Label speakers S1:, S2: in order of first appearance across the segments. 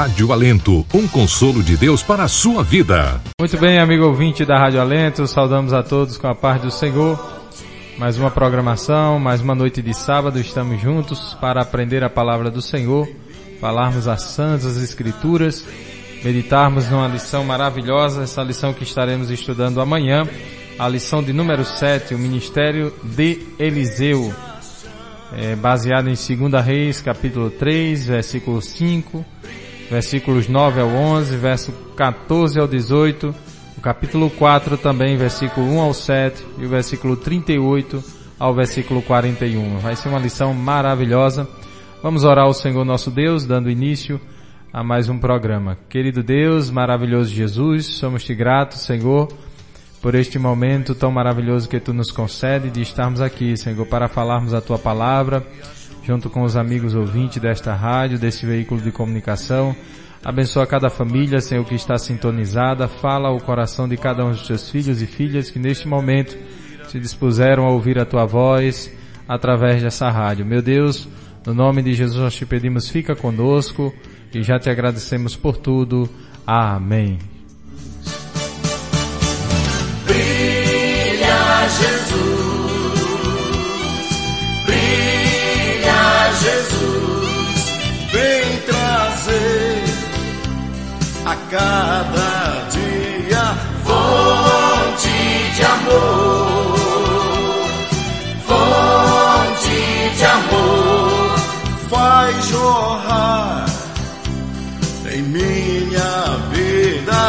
S1: Rádio Alento, um consolo de Deus para a sua vida.
S2: Muito bem, amigo ouvinte da Rádio Alento, saudamos a todos com a paz do Senhor. Mais uma programação, mais uma noite de sábado, estamos juntos para aprender a palavra do Senhor, falarmos as santas escrituras, meditarmos numa lição maravilhosa, essa lição que estaremos estudando amanhã, a lição de número 7, o ministério de Eliseu é, baseado em 2 Reis, capítulo 3, versículo 5, versículos 9 ao 11, verso 14 ao 18, o capítulo 4 também, versículo 1 ao 7 e o versículo 38 ao versículo 41. Vai ser uma lição maravilhosa. Vamos orar ao Senhor nosso Deus, dando início a mais um programa. Querido Deus, maravilhoso Jesus, somos-te gratos, Senhor, por este momento tão maravilhoso que tu nos concede de estarmos aqui, Senhor, para falarmos a tua palavra, junto com os amigos ouvintes desta rádio, desse veículo de comunicação. Abençoa cada família, Senhor, que está sintonizada. Fala ao coração de cada um dos teus filhos e filhas que neste momento se dispuseram a ouvir a tua voz através dessa rádio. Meu Deus, no nome de Jesus nós te pedimos, fica conosco e já te agradecemos por tudo. Amém.
S3: A cada dia fonte de amor, fonte de amor, faz jorrar em minha vida,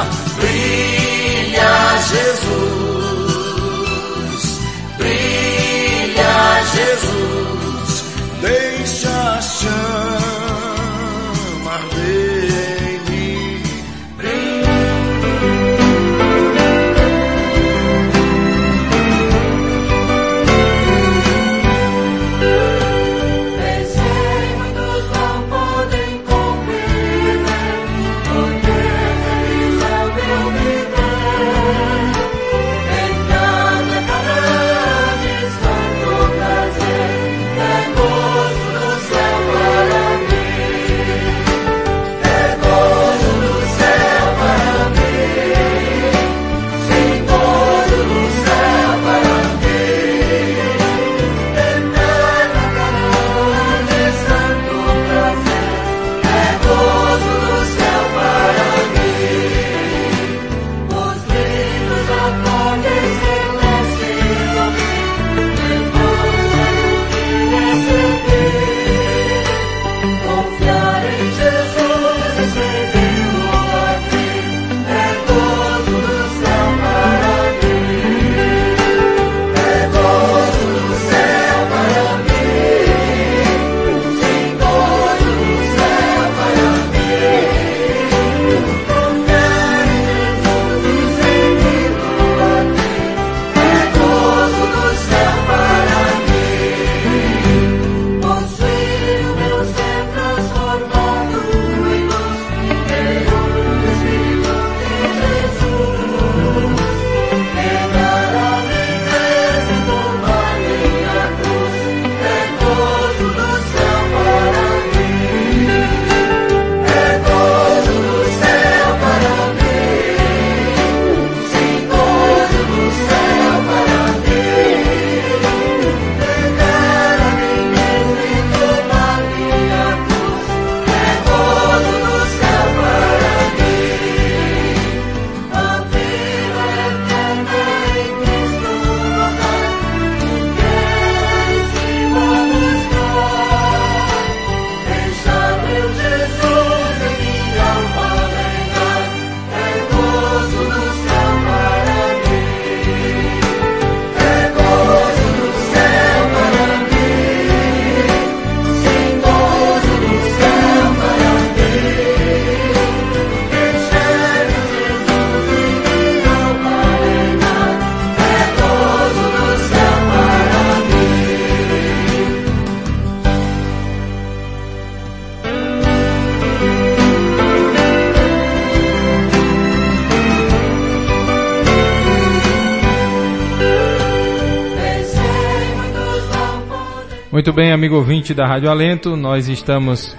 S2: Muito bem, amigo ouvinte da Rádio Alento, nós estamos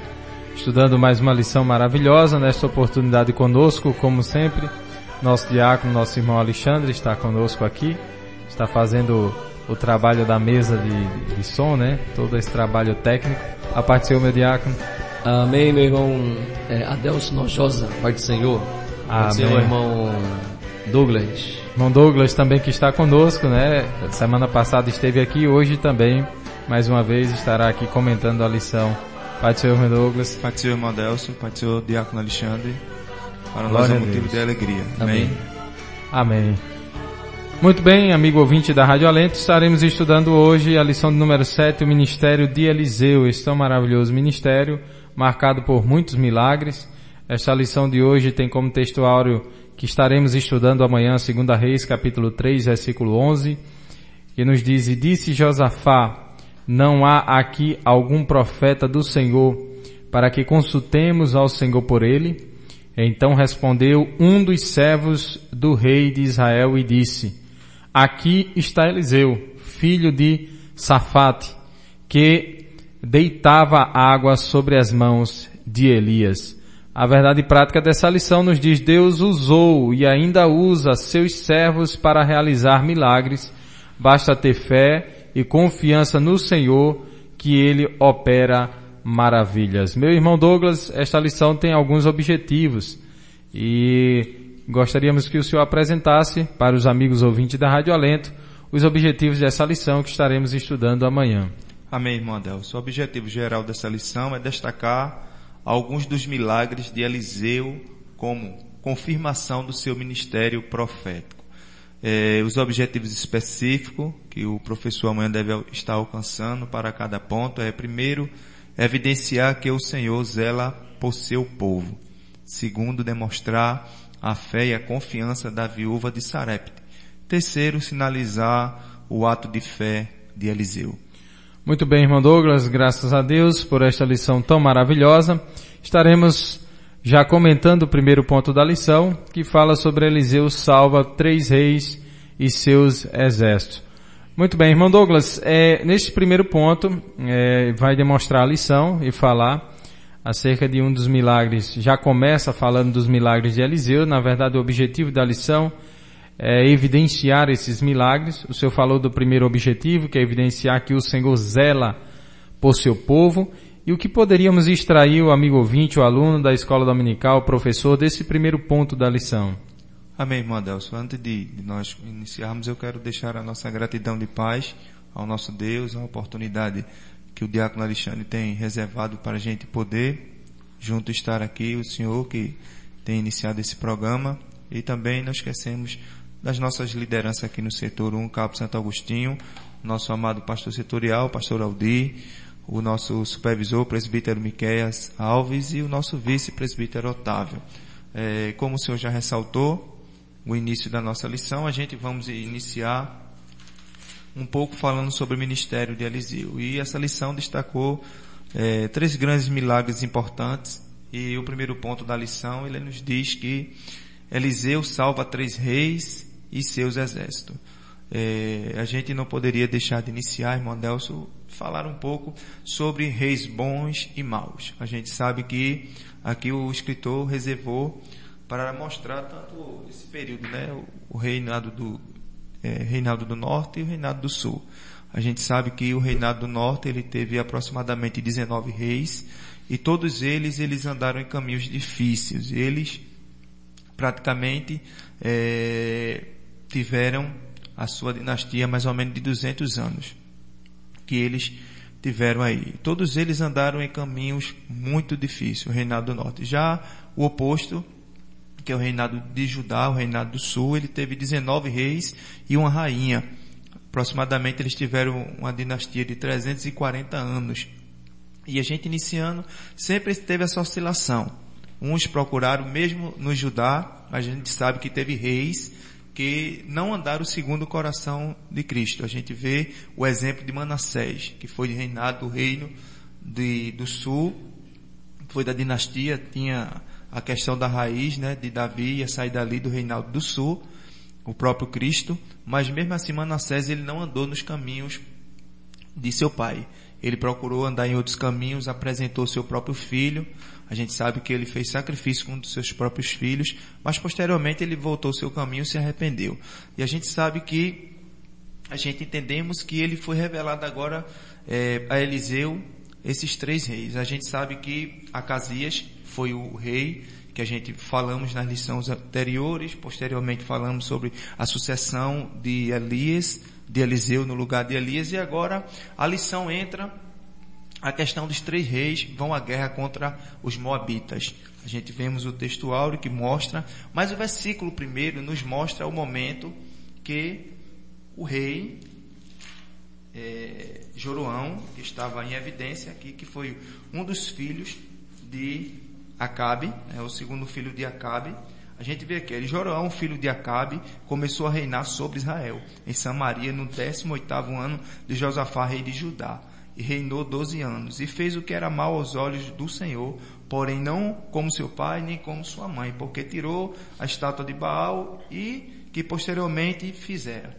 S2: estudando mais uma lição maravilhosa nesta oportunidade conosco, como sempre. Nosso diácono, nosso irmão Alexandre está conosco aqui, está fazendo o trabalho da mesa de, de som, né? Todo esse trabalho técnico. A parte seu, meu diácono.
S3: Amém, meu irmão é, Adelso Nojosa, Pai do Senhor. Amém. Seu irmão Douglas.
S2: Irmão Douglas também que está conosco, né? Semana passada esteve aqui, hoje também, mais uma vez, estará aqui comentando a lição. Pai do Senhor, irmão Douglas.
S4: Pai do Senhor, irmão Adelso. Pai do Senhor, Diácono Alexandre. Para nós é motivo de alegria. Amém.
S2: Amém. Muito bem, amigo ouvinte da Rádio Alento, estaremos estudando hoje a lição número 7, o Ministério de Eliseu, este tão maravilhoso ministério, marcado por muitos milagres. Esta lição de hoje tem como textuário que estaremos estudando amanhã, 2 Reis, capítulo 3, versículo 11, que nos diz, e disse Josafá, não há aqui algum profeta do Senhor, para que consultemos ao Senhor por ele? Então respondeu um dos servos do rei de Israel e disse, Aqui está Eliseu, filho de Safate, que deitava água sobre as mãos de Elias. A verdade prática dessa lição nos diz Deus usou e ainda usa seus servos para realizar milagres. Basta ter fé e confiança no Senhor que ele opera maravilhas. Meu irmão Douglas, esta lição tem alguns objetivos e gostaríamos que o senhor apresentasse para os amigos ouvintes da Rádio Alento os objetivos dessa lição que estaremos estudando amanhã.
S4: Amém, irmão Adelso. O objetivo geral dessa lição é destacar alguns dos milagres de Eliseu como confirmação do seu ministério profético. É, os objetivos específicos que o professor amanhã deve estar alcançando para cada ponto é, primeiro, evidenciar que o Senhor zela por seu povo. Segundo, demonstrar a fé e a confiança da viúva de Sarepte. Terceiro, sinalizar o ato de fé de Eliseu.
S2: Muito bem, irmão Douglas, graças a Deus por esta lição tão maravilhosa. Estaremos já comentando o primeiro ponto da lição, que fala sobre Eliseu salva três reis e seus exércitos. Muito bem, irmão Douglas, é, neste primeiro ponto, é, vai demonstrar a lição e falar acerca de um dos milagres. Já começa falando dos milagres de Eliseu. Na verdade, o objetivo da lição é evidenciar esses milagres. O Senhor falou do primeiro objetivo, que é evidenciar que o Senhor zela por seu povo. E o que poderíamos extrair, o amigo ouvinte, o aluno da escola dominical, o professor, desse primeiro ponto da lição?
S4: Amém, irmão Adelso. Antes de, de nós iniciarmos, eu quero deixar a nossa gratidão de paz ao nosso Deus, a oportunidade que o diácono Alexandre tem reservado para a gente poder junto estar aqui, o senhor que tem iniciado esse programa e também não esquecemos das nossas lideranças aqui no setor 1, Cabo Santo Agostinho, nosso amado pastor setorial, pastor Aldir, o nosso supervisor, presbítero Miqueias Alves e o nosso vice-presbítero Otávio. É, como o senhor já ressaltou, o início da nossa lição, a gente vamos iniciar um pouco falando sobre o ministério de Eliseu. E essa lição destacou é, três grandes milagres importantes. E o primeiro ponto da lição, ele nos diz que Eliseu salva três reis e seus exércitos. É, a gente não poderia deixar de iniciar, irmão Nelson, falar um pouco sobre reis bons e maus. A gente sabe que aqui o escritor reservou para mostrar tanto esse período, né, o reinado do, é, reinado do norte e o reinado do sul. A gente sabe que o reinado do norte ele teve aproximadamente 19 reis e todos eles eles andaram em caminhos difíceis. Eles praticamente é, tiveram a sua dinastia mais ou menos de 200 anos que eles tiveram aí. Todos eles andaram em caminhos muito difíceis, o reinado do norte. Já o oposto que é o reinado de Judá, o reinado do sul, ele teve 19 reis e uma rainha. Aproximadamente eles tiveram uma dinastia de 340 anos. E a gente iniciando sempre teve essa oscilação. Uns procuraram, mesmo no Judá, a gente sabe que teve reis que não andaram segundo o coração de Cristo. A gente vê o exemplo de Manassés, que foi reinado do reino de, do sul, foi da dinastia, tinha a questão da raiz, né, de Davi ia sair dali do reinado do sul, o próprio Cristo, mas mesmo assim Manassés ele não andou nos caminhos de seu pai. ele procurou andar em outros caminhos, apresentou seu próprio filho. A gente sabe que ele fez sacrifício com um dos seus próprios filhos, mas posteriormente ele voltou seu caminho e se arrependeu. E a gente sabe que, a gente entendemos que ele foi revelado agora é, a Eliseu esses três reis. A gente sabe que Acasias foi o rei que a gente falamos nas lições anteriores, posteriormente falamos sobre a sucessão de Elias, de Eliseu no lugar de Elias, e agora a lição entra a questão dos três reis vão à guerra contra os moabitas. A gente vemos o texto áureo que mostra, mas o versículo primeiro nos mostra o momento que o rei é, Joroão, que estava em evidência aqui, que foi um dos filhos de Acabe, é o segundo filho de Acabe. A gente vê aqui, ele, Joroão, filho de Acabe, começou a reinar sobre Israel, em Samaria, no 18 ano de Josafá, rei de Judá. E reinou doze anos, e fez o que era mal aos olhos do Senhor, porém não como seu pai, nem como sua mãe, porque tirou a estátua de Baal e que posteriormente fizera.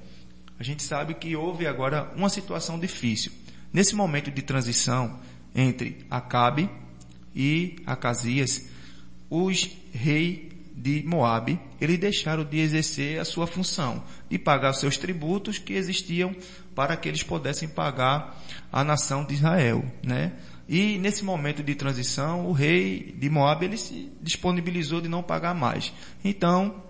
S4: A gente sabe que houve agora uma situação difícil. Nesse momento de transição entre Acabe e Acasias, os reis de Moabe, eles deixaram de exercer a sua função, de pagar os seus tributos que existiam para que eles pudessem pagar a nação de Israel, né? E nesse momento de transição, o rei de Moabe ele se disponibilizou de não pagar mais. Então,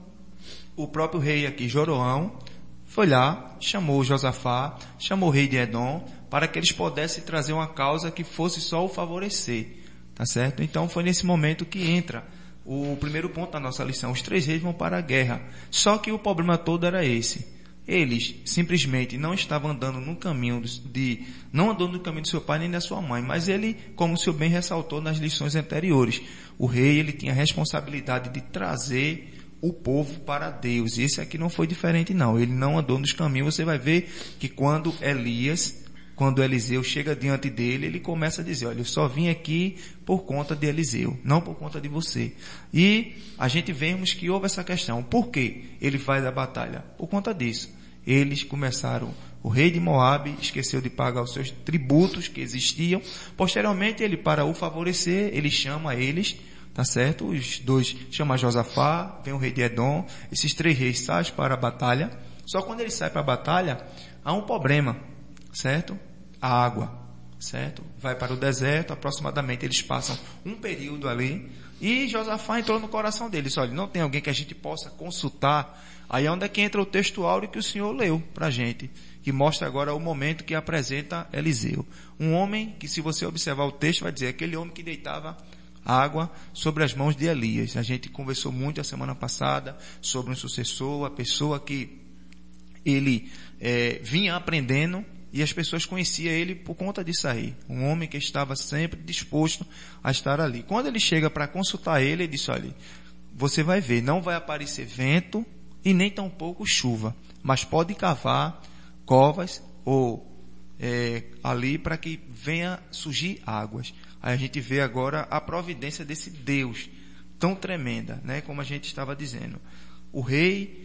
S4: o próprio rei aqui, Joroão, foi lá, chamou Josafá, chamou o rei de Edom, para que eles pudessem trazer uma causa que fosse só o favorecer. Tá certo? Então foi nesse momento que entra o primeiro ponto da nossa lição. Os três reis vão para a guerra. Só que o problema todo era esse. Eles simplesmente não estavam andando no caminho de, não andou no caminho do seu pai nem da sua mãe, mas ele, como o senhor bem ressaltou nas lições anteriores, o rei ele tinha a responsabilidade de trazer o povo para Deus. E esse aqui não foi diferente não. Ele não andou nos caminhos. Você vai ver que quando Elias quando Eliseu chega diante dele, ele começa a dizer, olha, eu só vim aqui por conta de Eliseu, não por conta de você. E a gente vemos que houve essa questão. Por que ele faz a batalha? Por conta disso. Eles começaram, o rei de Moabe esqueceu de pagar os seus tributos que existiam. Posteriormente, ele, para o favorecer, ele chama eles, tá certo? Os dois, chama Josafá, vem o rei de Edom, esses três reis saem para a batalha. Só quando ele sai para a batalha, há um problema certo? A água, certo? Vai para o deserto, aproximadamente eles passam um período ali, e Josafá entrou no coração deles, olha, não tem alguém que a gente possa consultar, aí é onde é que entra o texto áureo que o Senhor leu para a gente, que mostra agora o momento que apresenta Eliseu. Um homem que se você observar o texto vai dizer, aquele homem que deitava água sobre as mãos de Elias. A gente conversou muito a semana passada sobre um sucessor, a pessoa que ele é, vinha aprendendo e as pessoas conheciam ele por conta disso aí. Um homem que estava sempre disposto a estar ali. Quando ele chega para consultar ele, ele disse, olha, você vai ver, não vai aparecer vento e nem tampouco chuva, mas pode cavar covas ou é, ali para que venha surgir águas. Aí a gente vê agora a providência desse Deus tão tremenda, né? Como a gente estava dizendo. O rei,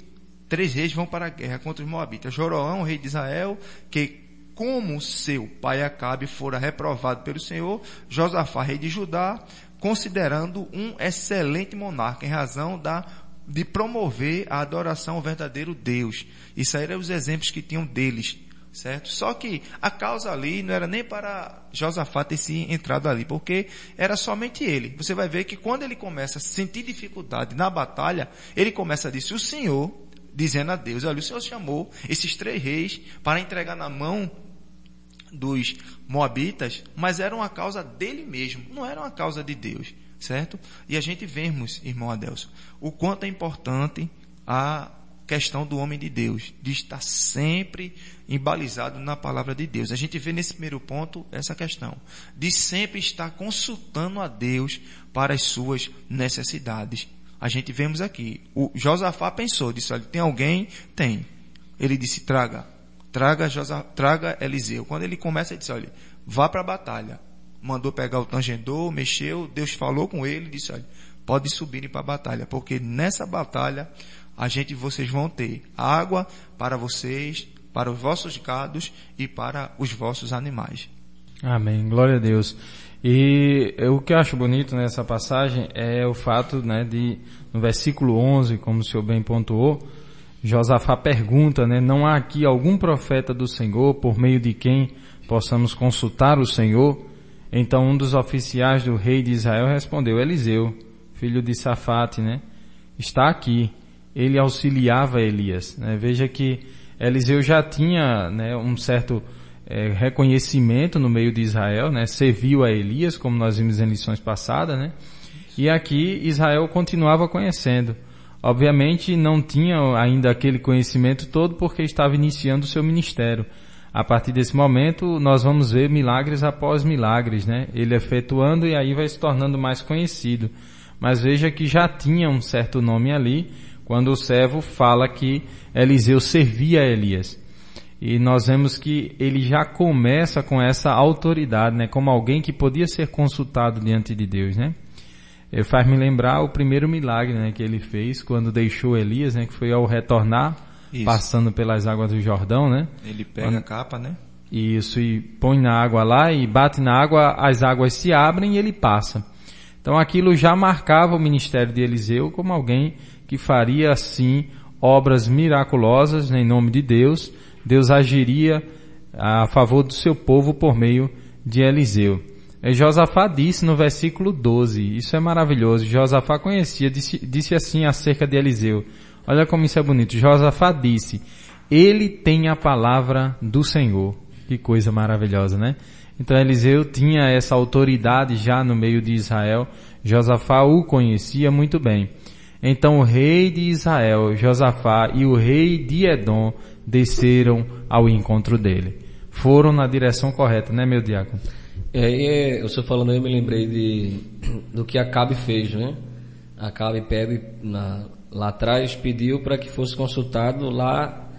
S4: três reis vão para a guerra contra os moabitas. Joroão, rei de Israel, que como seu pai Acabe fora reprovado pelo Senhor, Josafá, rei de Judá, considerando um excelente monarca em razão da de promover a adoração ao verdadeiro Deus. Isso aí eram os exemplos que tinham deles, certo? Só que a causa ali não era nem para Josafá ter se entrado ali, porque era somente ele. Você vai ver que quando ele começa a sentir dificuldade na batalha, ele começa a dizer, o Senhor, dizendo a Deus, olha, o Senhor chamou esses três reis para entregar na mão dos moabitas, mas era uma causa dele mesmo, não era uma causa de Deus, certo? E a gente vemos, irmão Adelson, o quanto é importante a questão do homem de Deus, de estar sempre embalizado na palavra de Deus. A gente vê nesse primeiro ponto essa questão, de sempre estar consultando a Deus para as suas necessidades. A gente vemos aqui, o Josafá pensou, disse, olha, tem alguém? Tem. Ele disse, traga traga, Josa, traga Eliseu. Quando ele começa, ele diz, olha, vá para a batalha. Mandou pegar o tangedor, mexeu, Deus falou com ele disse, olha, pode subir para a batalha, porque nessa batalha a gente, vocês vão ter água para vocês, para os vossos gados e para os vossos animais.
S2: Amém. Glória a Deus. E o que eu acho bonito nessa passagem é o fato, né, de, no versículo 11, como o senhor bem pontuou, Josafá pergunta, né, não há aqui algum profeta do Senhor por meio de quem possamos consultar o Senhor? Então um dos oficiais do rei de Israel respondeu, Eliseu, filho de Safate, né, está aqui. Ele auxiliava Elias. Né? Veja que Eliseu já tinha né, um certo é, reconhecimento no meio de Israel, né? Serviu a Elias, como nós vimos em lições passadas, né? E aqui Israel continuava conhecendo. Obviamente não tinha ainda aquele conhecimento todo porque estava iniciando o seu ministério. A partir desse momento nós vamos ver milagres após milagres, né? Ele efetuando e aí vai se tornando mais conhecido. Mas veja que já tinha um certo nome ali quando o servo fala que Eliseu servia a Elias. E nós vemos que ele já começa com essa autoridade, né? Como alguém que podia ser consultado diante de Deus, né? Faz me lembrar o primeiro milagre, né? Que ele fez quando deixou Elias, né? Que foi ao retornar, Isso. passando pelas águas do Jordão, né?
S4: Ele pega quando... a capa, né?
S2: Isso, e põe na água lá e bate na água, as águas se abrem e ele passa. Então aquilo já marcava o ministério de Eliseu como alguém que faria assim obras miraculosas né, em nome de Deus, Deus agiria a favor do seu povo por meio de Eliseu. E Josafá disse no versículo 12, isso é maravilhoso, Josafá conhecia, disse, disse assim acerca de Eliseu. Olha como isso é bonito. Josafá disse, ele tem a palavra do Senhor. Que coisa maravilhosa, né? Então Eliseu tinha essa autoridade já no meio de Israel. Josafá o conhecia muito bem. Então o rei de Israel, Josafá, e o rei de Edom desceram ao encontro dele. Foram na direção correta, né, meu diácono?
S3: É, o senhor falando aí, eu me lembrei de, do que Acabe fez, né? Acabe pede, na, lá atrás, pediu para que fosse consultado lá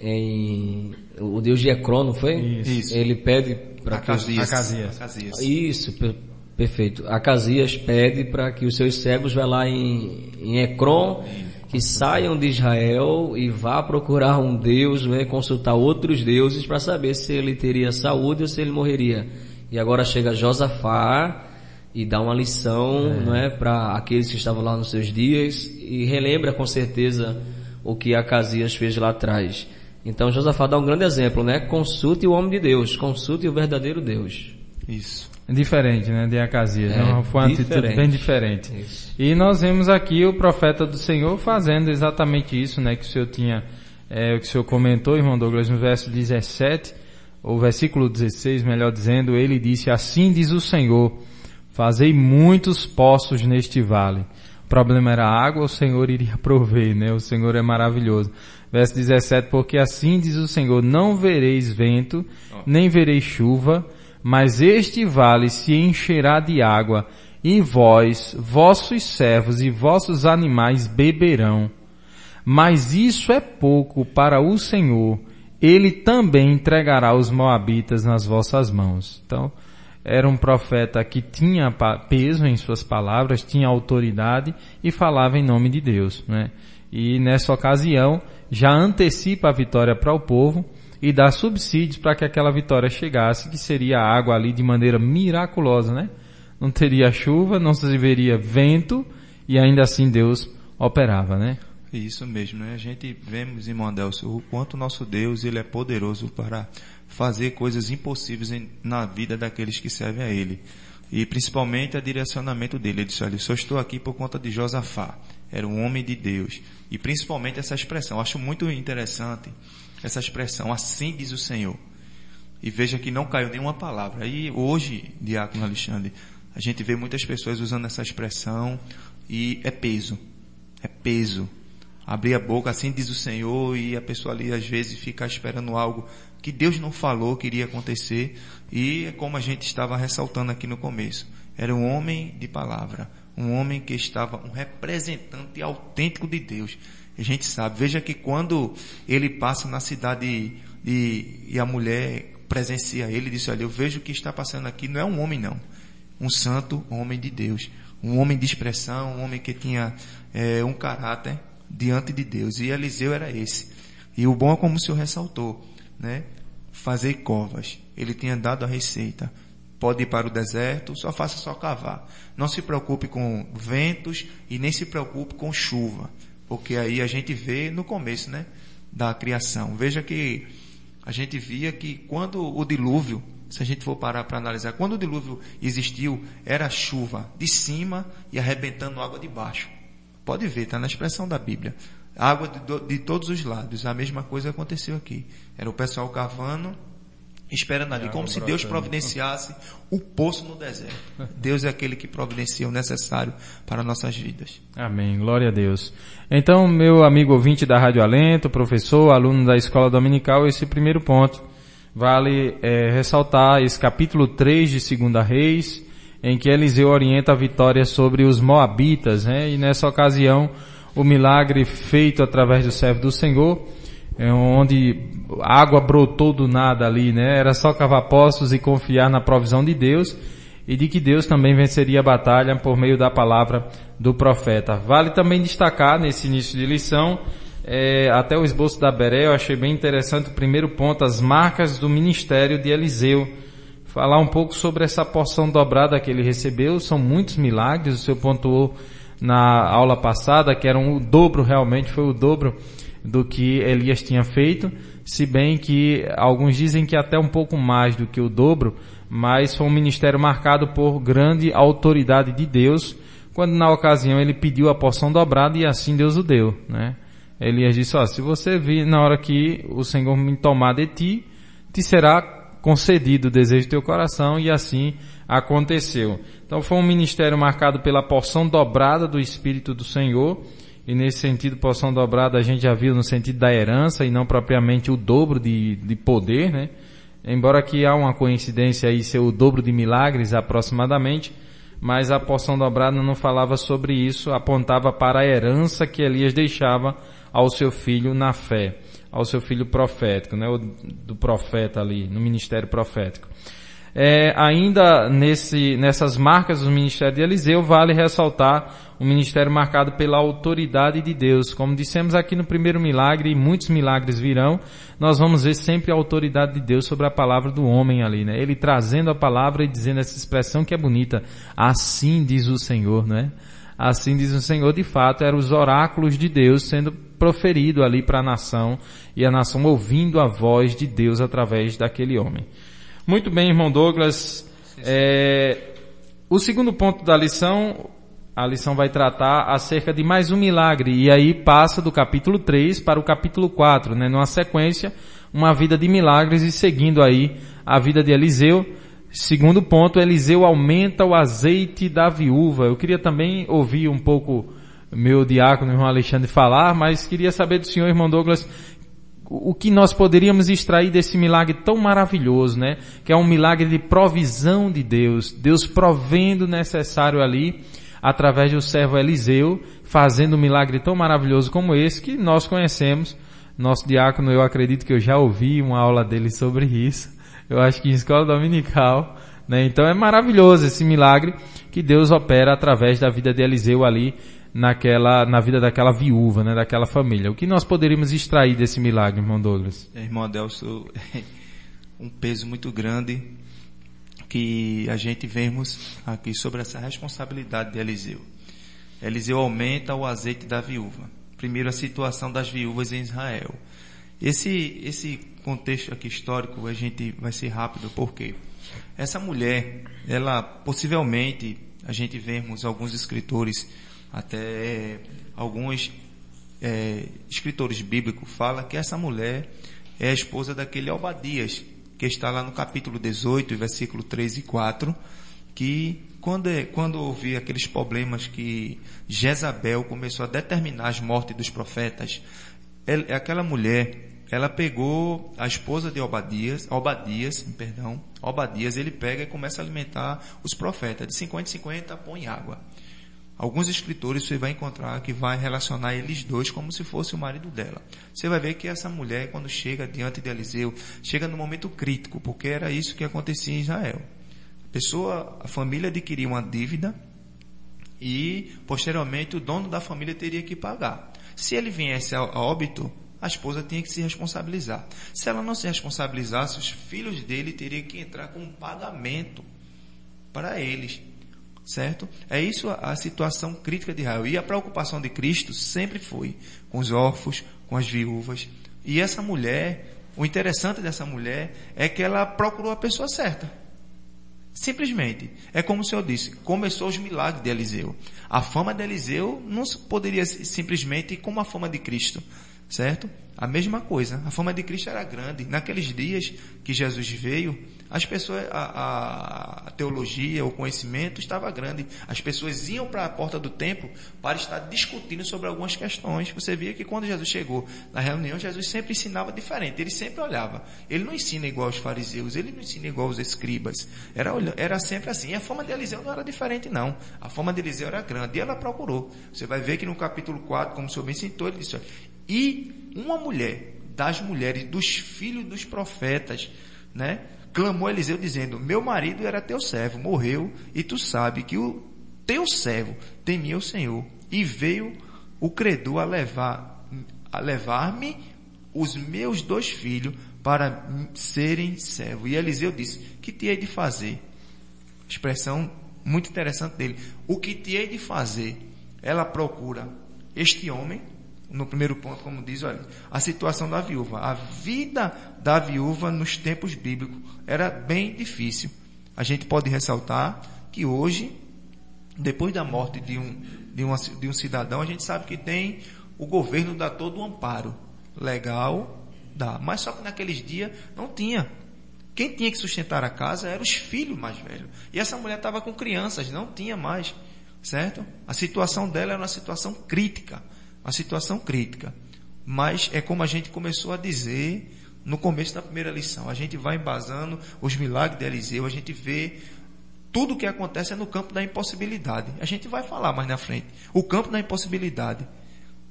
S3: em, o Deus de Ecrón, não foi?
S2: Isso.
S3: Ele pede para que
S2: os, Acasias.
S3: Acasias. Isso, per, perfeito. Acasias pede para que os seus servos vá lá em, em Ecrón que saiam de Israel e vá procurar um Deus, né, consultar outros deuses para saber se ele teria saúde ou se ele morreria. E agora chega Josafá e dá uma lição, é. não é, para aqueles que estavam lá nos seus dias e relembra com certeza o que Acasias fez lá atrás. Então Josafá dá um grande exemplo, né? Consulte o homem de Deus, consulte o verdadeiro Deus.
S2: Isso. Diferente, né, de Acasias. É, Não, foi uma diferente. atitude bem diferente. Isso. E nós vemos aqui o profeta do Senhor fazendo exatamente isso, né, que o Senhor tinha, é, que o Senhor comentou, irmão Douglas, no verso 17, ou versículo 16, melhor dizendo, ele disse, assim diz o Senhor, fazei muitos poços neste vale. O problema era a água, o Senhor iria prover, né, o Senhor é maravilhoso. Verso 17, porque assim diz o Senhor, não vereis vento, nem vereis chuva, mas este vale se encherá de água, e vós, vossos servos e vossos animais beberão. Mas isso é pouco para o Senhor, ele também entregará os moabitas nas vossas mãos. Então, era um profeta que tinha peso em suas palavras, tinha autoridade e falava em nome de Deus, né? E nessa ocasião já antecipa a vitória para o povo e dar subsídios para que aquela vitória chegasse, que seria a água ali de maneira miraculosa, né? Não teria chuva, não se veria vento e ainda assim Deus operava, né?
S4: Isso mesmo, né? A gente vemos, irmão Adelso, o quanto nosso Deus ele é poderoso para fazer coisas impossíveis em, na vida daqueles que servem a Ele. E principalmente a direcionamento dele. Ele disse, olha, só estou aqui por conta de Josafá. Era um homem de Deus. E principalmente essa expressão. Eu acho muito interessante essa expressão, assim diz o Senhor. E veja que não caiu nenhuma palavra. E hoje, Diácono Alexandre, a gente vê muitas pessoas usando essa expressão e é peso. É peso. Abrir a boca, assim diz o Senhor, e a pessoa ali às vezes fica esperando algo que Deus não falou que iria acontecer. E é como a gente estava ressaltando aqui no começo. Era um homem de palavra. Um homem que estava um representante autêntico de Deus. A gente sabe. Veja que quando ele passa na cidade e, e a mulher presencia ele, disse, olha, eu vejo o que está passando aqui, não é um homem não. Um santo homem de Deus. Um homem de expressão, um homem que tinha é, um caráter diante de Deus. E Eliseu era esse. E o bom é como o senhor ressaltou, né? Fazer covas. Ele tinha dado a receita. pode ir para o deserto, só faça só cavar. Não se preocupe com ventos e nem se preocupe com chuva, porque aí a gente vê no começo, né, da criação. Veja que a gente via que quando o dilúvio, se a gente for parar para analisar, quando o dilúvio existiu, era chuva de cima e arrebentando água de baixo. Pode ver, está na expressão da Bíblia. Água de, de todos os lados. A mesma coisa aconteceu aqui. Era o pessoal cavando esperando ali, como se Deus providenciasse o poço no deserto. Deus é aquele que providencia o necessário para nossas vidas.
S2: Amém, glória a Deus. Então, meu amigo ouvinte da Rádio Alento, professor, aluno da Escola Dominical, esse primeiro ponto vale é, ressaltar esse capítulo 3 de Segunda Reis, em que Eliseu orienta a vitória sobre os Moabitas, né? e nessa ocasião o milagre feito através do servo do Senhor é onde água brotou do nada ali, né? Era só cavar poços e confiar na provisão de Deus e de que Deus também venceria a batalha por meio da palavra do profeta. Vale também destacar nesse início de lição, é, até o esboço da Beré, eu achei bem interessante o primeiro ponto, as marcas do ministério de Eliseu. Falar um pouco sobre essa porção dobrada que ele recebeu, são muitos milagres, o senhor pontuou na aula passada que eram o dobro realmente, foi o dobro do que Elias tinha feito, se bem que alguns dizem que até um pouco mais do que o dobro, mas foi um ministério marcado por grande autoridade de Deus, quando na ocasião ele pediu a porção dobrada e assim Deus o deu, né? Elias disse, ó, se você vir na hora que o Senhor me tomar de ti, te será concedido o desejo do teu coração e assim aconteceu. Então foi um ministério marcado pela porção dobrada do Espírito do Senhor, e nesse sentido, porção dobrada a gente já viu no sentido da herança e não propriamente o dobro de, de poder, né? Embora aqui há uma coincidência aí ser o dobro de milagres aproximadamente, mas a porção dobrada não falava sobre isso, apontava para a herança que Elias deixava ao seu filho na fé, ao seu filho profético, né? O, do profeta ali, no ministério profético. É, ainda nesse, nessas marcas do ministério de Eliseu, vale ressaltar um ministério marcado pela autoridade de Deus. Como dissemos aqui no primeiro milagre, e muitos milagres virão, nós vamos ver sempre a autoridade de Deus sobre a palavra do homem ali, né? Ele trazendo a palavra e dizendo essa expressão que é bonita. Assim diz o Senhor, né? Assim diz o Senhor, de fato, eram os oráculos de Deus sendo proferido ali para a nação e a nação ouvindo a voz de Deus através daquele homem. Muito bem, irmão Douglas. É, o segundo ponto da lição, a lição vai tratar acerca de mais um milagre, e aí passa do capítulo 3 para o capítulo 4, né? Numa sequência, uma vida de milagres e seguindo aí a vida de Eliseu. Segundo ponto, Eliseu aumenta o azeite da viúva. Eu queria também ouvir um pouco meu diácono, irmão Alexandre, falar, mas queria saber do senhor, irmão Douglas, o que nós poderíamos extrair desse milagre tão maravilhoso, né? Que é um milagre de provisão de Deus. Deus provendo o necessário ali, através do servo Eliseu, fazendo um milagre tão maravilhoso como esse que nós conhecemos. Nosso diácono, eu acredito que eu já ouvi uma aula dele sobre isso. Eu acho que em escola dominical, né? Então é maravilhoso esse milagre que Deus opera através da vida de Eliseu ali naquela, na vida daquela viúva, né, daquela família. O que nós poderíamos extrair desse milagre, irmão Douglas?
S4: Irmão Adelso, um peso muito grande que a gente vemos aqui sobre essa responsabilidade de Eliseu. Eliseu aumenta o azeite da viúva. Primeiro a situação das viúvas em Israel. Esse, esse contexto aqui histórico a gente vai ser rápido porque essa mulher, ela possivelmente a gente vemos alguns escritores até alguns é, escritores bíblicos falam que essa mulher é a esposa daquele Obadias, que está lá no capítulo 18, versículo 3 e 4, que quando, é, quando houve aqueles problemas que Jezabel começou a determinar as mortes dos profetas, ele, aquela mulher, ela pegou a esposa de Obadias, Obadias, perdão, Obadias, ele pega e começa a alimentar os profetas, de 50 em 50 põe água. Alguns escritores você vai encontrar que vai relacionar eles dois como se fosse o marido dela. Você vai ver que essa mulher, quando chega diante de Eliseu, chega no momento crítico, porque era isso que acontecia em Israel. A pessoa, a família adquiria uma dívida e, posteriormente, o dono da família teria que pagar. Se ele viesse a óbito, a esposa tinha que se responsabilizar. Se ela não se responsabilizasse, os filhos dele teriam que entrar com um pagamento para eles. Certo? É isso a, situação crítica de Israel. E a preocupação de Cristo sempre foi com os órfãos, com as viúvas. E essa mulher, o interessante dessa mulher é que ela procurou a pessoa certa. Simplesmente. É como o Senhor disse, começou os milagres de Eliseu. A fama de Eliseu não poderia simplesmente como a fama de Cristo, certo? A mesma coisa. A fama de Cristo era grande. Naqueles dias que Jesus veio, as pessoas, a, a, teologia, o conhecimento estava grande. As pessoas iam para a porta do templo para estar discutindo sobre algumas questões. Você via que quando Jesus chegou na reunião, Jesus sempre ensinava diferente. Ele sempre olhava. Ele não ensina igual os fariseus, ele não ensina igual os escribas. Era, era sempre assim. E a fama de Eliseu não era diferente, não. A fama de Eliseu era grande. E ela procurou. Você vai ver que no capítulo 4, como o Senhor bem citou, ele disse, e uma mulher das mulheres, dos filhos dos profetas, né? Clamou Eliseu dizendo: Meu marido era teu servo, morreu, e tu sabe que o teu servo temia o Senhor, e veio o credor a levar a levar-me os meus dois filhos para serem servos. E Eliseu disse: Que te hei de fazer? Expressão muito interessante dele. O que te hei de fazer? Ela procura este homem no primeiro ponto, como diz, olha, a situação da viúva. A vida da viúva nos tempos bíblicos era bem difícil. A gente pode ressaltar que hoje, depois da morte de um, de, uma, de um cidadão, a gente sabe que tem o governo dá todo o amparo legal, dá. Mas só que naqueles dias não tinha. Quem tinha que sustentar a casa eram os filhos mais velhos. E essa mulher estava com crianças, não tinha mais, certo? A situação dela era uma situação crítica uma situação crítica. Mas é como a gente começou a dizer no começo da primeira lição. A gente vai embasando os milagres de Eliseu, a gente vê tudo o que acontece é no campo da impossibilidade. A gente vai falar mais na frente. O campo da impossibilidade.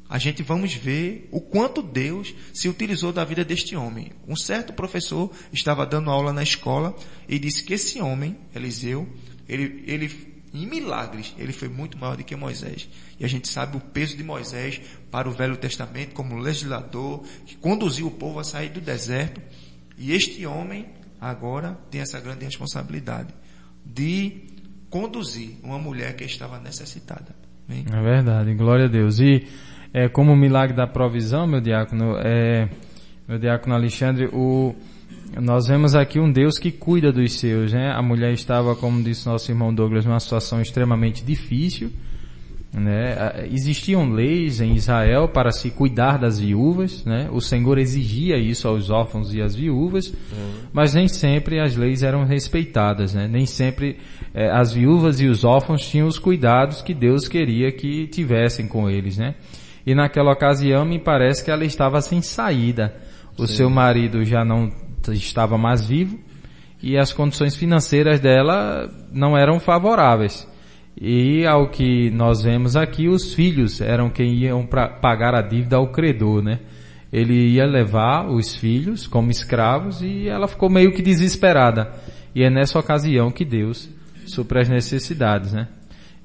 S4: A gente vamos ver o quanto Deus se utilizou da vida deste homem. Um certo professor estava dando aula na escola e disse que esse homem, Eliseu, ele, ele em milagres, ele foi muito maior do que Moisés. E a gente sabe o peso de Moisés para o Velho Testamento como legislador, que conduziu o povo a sair do deserto. E este homem agora tem essa grande responsabilidade de conduzir uma mulher que estava necessitada.
S2: Amém? É verdade, glória a Deus. E é, como o milagre da provisão, meu diácono, é, meu diácono Alexandre, o nós vemos aqui um Deus que cuida dos seus, né? A mulher estava, como disse nosso irmão Douglas, numa situação extremamente difícil, né? Existiam leis em Israel para se cuidar das viúvas, né? O Senhor exigia isso aos órfãos e às viúvas, uhum. mas nem sempre as leis eram respeitadas, né? Nem sempre eh, as viúvas e os órfãos tinham os cuidados que Deus queria que tivessem com eles, né? E naquela ocasião me parece que ela estava sem saída. O Sim. seu marido já não estava mais vivo e as condições financeiras dela não eram favoráveis. E ao que nós vemos aqui, os filhos eram quem iam pagar a dívida ao credor, né? Ele ia levar os filhos como escravos e ela ficou meio que desesperada. E é nessa ocasião que Deus supre as necessidades, né?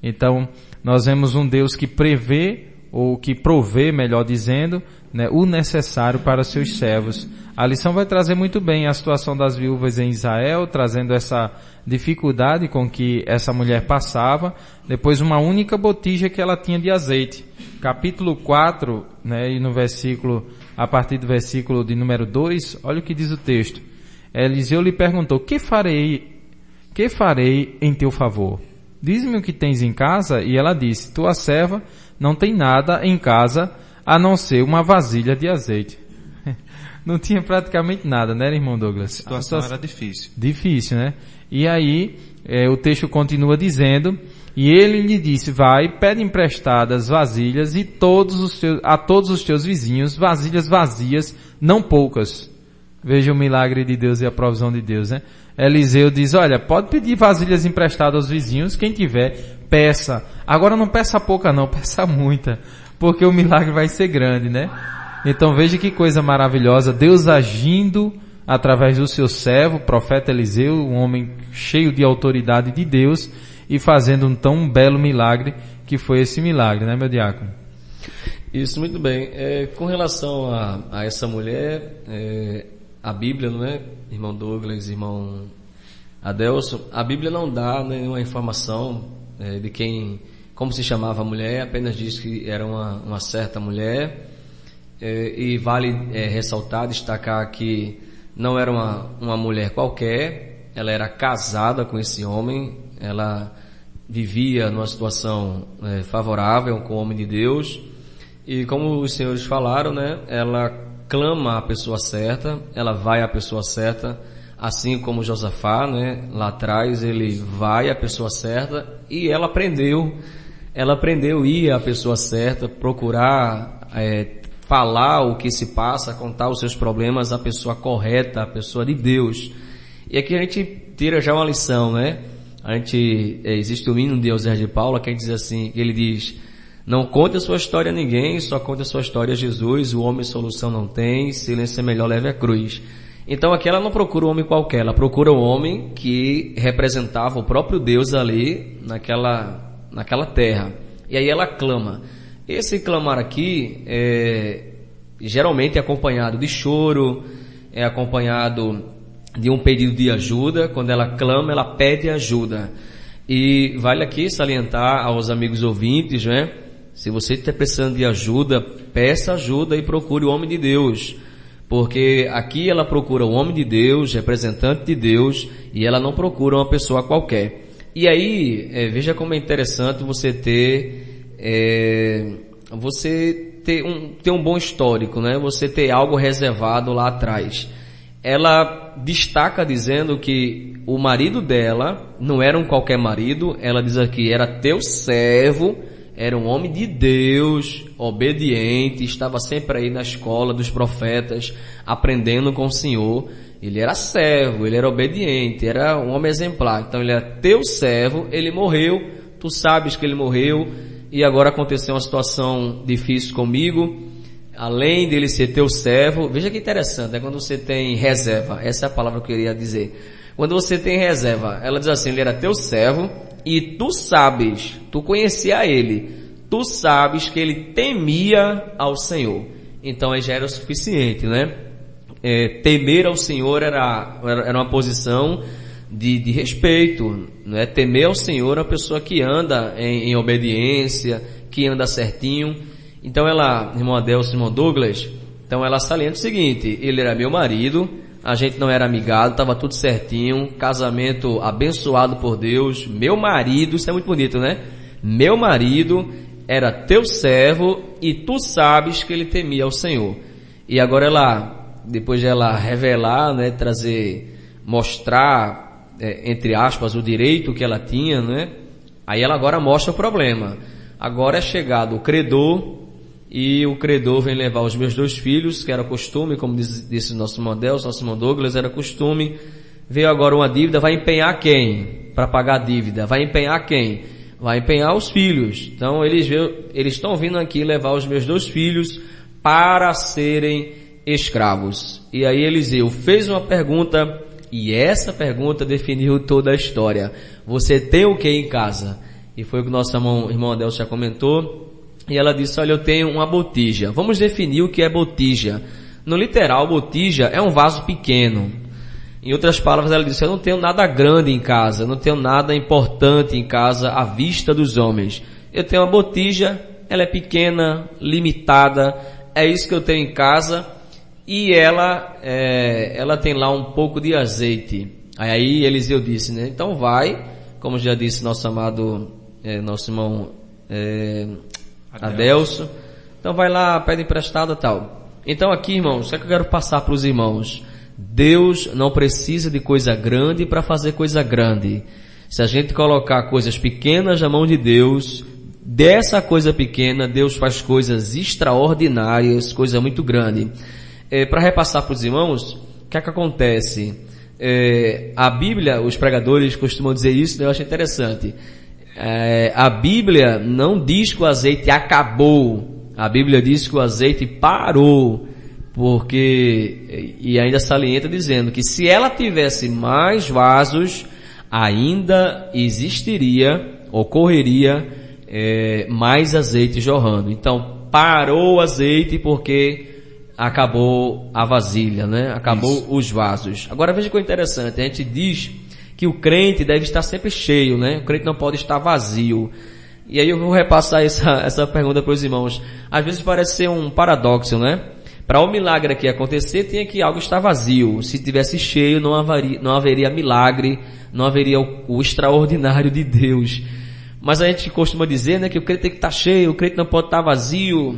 S2: Então, nós vemos um Deus que prevê, ou que provê, melhor dizendo, né, o necessário para seus servos. A lição vai trazer muito bem a situação das viúvas em Israel, trazendo essa dificuldade com que essa mulher passava, depois uma única botija que ela tinha de azeite. Capítulo 4, né, e no versículo, a partir do versículo de número 2, olha o que diz o texto. Eliseu lhe perguntou, que farei, que farei em teu favor? Diz-me o que tens em casa, e ela disse, tua serva não tem nada em casa, a não ser uma vasilha de azeite. Não tinha praticamente nada, né, irmão Douglas?
S4: A situação, a situação era difícil.
S2: Difícil, né? E aí, é, o texto continua dizendo, e ele lhe disse, vai, pede emprestadas vasilhas e todos os teus, a todos os teus vizinhos, vasilhas vazias, não poucas. Veja o milagre de Deus e a provisão de Deus, né? Eliseu diz, olha, pode pedir vasilhas emprestadas aos vizinhos, quem tiver, peça. Agora não peça pouca não, peça muita porque o milagre vai ser grande, né? Então veja que coisa maravilhosa, Deus agindo através do seu servo, o profeta Eliseu, um homem cheio de autoridade de Deus e fazendo um tão belo milagre que foi esse milagre, né, meu diácono?
S3: Isso, muito bem. É, com relação a, a essa mulher, é, a Bíblia, não é? Irmão Douglas, irmão Adelson, a Bíblia não dá nenhuma informação é, de quem, como se chamava a mulher, apenas diz que era uma, uma certa mulher. É, e vale é, ressaltar, destacar que não era uma, uma mulher qualquer, ela era casada com esse homem, ela vivia numa situação é, favorável com o homem de Deus. E como os senhores falaram, né, ela clama a pessoa certa, ela vai à pessoa certa, assim como Josafá, né, lá atrás ele vai à pessoa certa e ela aprendeu, ela aprendeu ir à pessoa certa, procurar é, falar o que se passa, contar os seus problemas à pessoa correta, à pessoa de Deus. E aqui a gente tira já uma lição, né? A gente, é, existe o hino de Eusébio de Paula que diz assim, ele diz, não conte a sua história a ninguém, só conte a sua história a Jesus, o homem solução não tem, silêncio é melhor, leve a cruz. Então aqui ela não procura um homem qualquer, ela procura um homem que representava o próprio Deus ali naquela, naquela terra. E aí ela clama. Esse clamar aqui é geralmente é acompanhado de choro, é acompanhado de um pedido de ajuda. Quando ela clama, ela pede ajuda. E vale aqui salientar aos amigos ouvintes, né? Se você está precisando de ajuda, peça ajuda e procure o homem de Deus. Porque aqui ela procura o homem de Deus, representante de Deus, e ela não procura uma pessoa qualquer. E aí, é, veja como é interessante você ter é, você ter um, ter um bom histórico, né? Você ter algo reservado lá atrás. Ela destaca dizendo que o marido dela não era um qualquer marido, ela diz aqui, era teu servo, era um homem de Deus, obediente, estava sempre aí na escola dos profetas, aprendendo com o Senhor. Ele era servo, ele era obediente, era um homem exemplar. Então ele era teu servo, ele morreu, tu sabes que ele morreu, e agora aconteceu uma situação difícil comigo, além dele ser teu servo, veja que interessante, é quando você tem reserva, essa é a palavra que eu queria dizer. Quando você tem reserva, ela diz assim, ele era teu servo, e tu sabes, tu conhecia ele, tu sabes que ele temia ao Senhor. Então aí já era o suficiente, né? É, temer ao Senhor era, era uma posição de, de respeito, é Temer ao Senhor é uma pessoa que anda em, em obediência, que anda certinho. Então ela, irmão Adelson, irmão Douglas, então ela salienta o seguinte, ele era meu marido, a gente não era amigado, estava tudo certinho, casamento abençoado por Deus, meu marido, isso é muito bonito, né? Meu marido era teu servo e tu sabes que ele temia ao Senhor. E agora ela, depois de ela revelar, né, trazer, mostrar é, entre aspas, o direito que ela tinha, né? Aí ela agora mostra o problema. Agora é chegado o credor e o credor vem levar os meus dois filhos, que era costume, como disse nosso irmão Deus, nosso Douglas, era costume. Veio agora uma dívida, vai empenhar quem? Para pagar a dívida. Vai empenhar quem? Vai empenhar os filhos. Então eles eles estão vindo aqui levar os meus dois filhos para serem escravos. E aí Eliseu fez uma pergunta e essa pergunta definiu toda a história. Você tem o que em casa? E foi o que nosso irmão, irmão comentou. E ela disse, olha, eu tenho uma botija. Vamos definir o que é botija. No literal, botija é um vaso pequeno. Em outras palavras, ela disse, eu não tenho nada grande em casa, não tenho nada importante em casa à vista dos homens. Eu tenho uma botija, ela é pequena, limitada, é isso que eu tenho em casa e ela, é, ela tem lá um pouco de azeite. Aí Eliseu disse, né? Então vai, como já disse nosso amado, é, nosso irmão é, Adelso. Então vai lá, pede emprestado tal. Então aqui, irmãos, o que, é que eu quero passar para os irmãos? Deus não precisa de coisa grande para fazer coisa grande. Se a gente colocar coisas pequenas na mão de Deus, dessa coisa pequena, Deus faz coisas extraordinárias, coisa muito grande é, para repassar para os irmãos, o que é que acontece? É, a Bíblia, os pregadores costumam dizer isso, né? eu acho interessante. É, a Bíblia não diz que o azeite acabou. A Bíblia diz que o azeite parou. Porque, e ainda salienta dizendo que se ela tivesse mais vasos, ainda existiria, ocorreria é, mais azeite jorrando. Então, parou o azeite porque acabou a vasilha, né? Acabou Isso. os vasos. Agora veja que é interessante, a gente diz que o crente deve estar sempre cheio, né? O crente não pode estar vazio. E aí eu vou repassar essa, essa pergunta para os irmãos. Às vezes parece ser um paradoxo, né? Para o milagre aqui acontecer, tinha que algo estar vazio. Se tivesse cheio, não haveria, não haveria milagre, não haveria o, o extraordinário de Deus. Mas a gente costuma dizer, né, que o crente tem que estar cheio, o crente não pode estar vazio.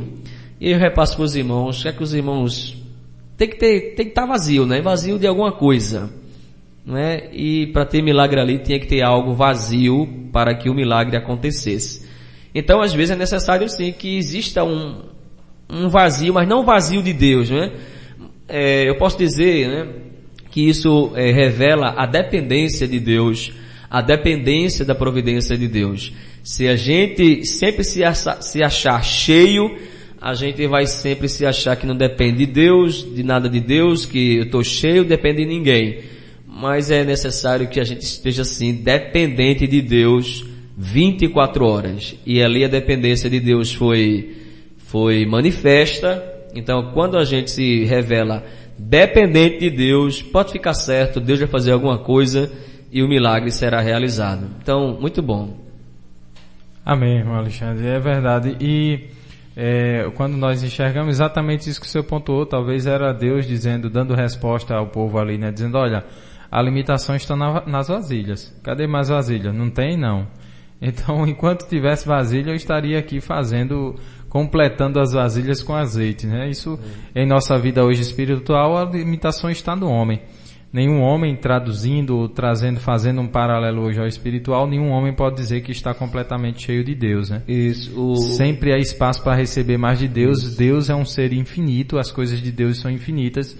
S3: E eu repasso para os irmãos, é que os irmãos tem que ter, tem que estar vazio, né? Vazio de alguma coisa. Né? E para ter milagre ali tinha que ter algo vazio para que o milagre acontecesse. Então às vezes é necessário sim que exista um, um vazio, mas não vazio de Deus, né? É, eu posso dizer, né, que isso é, revela a dependência de Deus, a dependência da providência de Deus. Se a gente sempre se achar, se achar cheio, a gente vai sempre se achar que não depende de Deus, de nada de Deus, que eu estou cheio, depende de ninguém. Mas é necessário que a gente esteja assim, dependente de Deus 24 horas. E ali a dependência de Deus foi, foi manifesta. Então quando a gente se revela dependente de Deus, pode ficar certo, Deus vai fazer alguma coisa e o milagre será realizado. Então, muito bom.
S2: Amém, irmão Alexandre. É verdade. E é, quando nós enxergamos exatamente isso que o senhor pontuou, talvez era Deus dizendo, dando resposta ao povo ali, né? Dizendo, olha, a limitação está na, nas vasilhas. Cadê mais vasilha? Não tem, não. Então, enquanto tivesse vasilha, eu estaria aqui fazendo, completando as vasilhas com azeite, né? Isso, em nossa vida hoje espiritual, a limitação está no homem. Nenhum homem traduzindo, trazendo, fazendo um paralelo hoje ao espiritual, nenhum homem pode dizer que está completamente cheio de Deus, né?
S3: Isso. O...
S2: Sempre há espaço para receber mais de Deus. Isso. Deus é um ser infinito, as coisas de Deus são infinitas.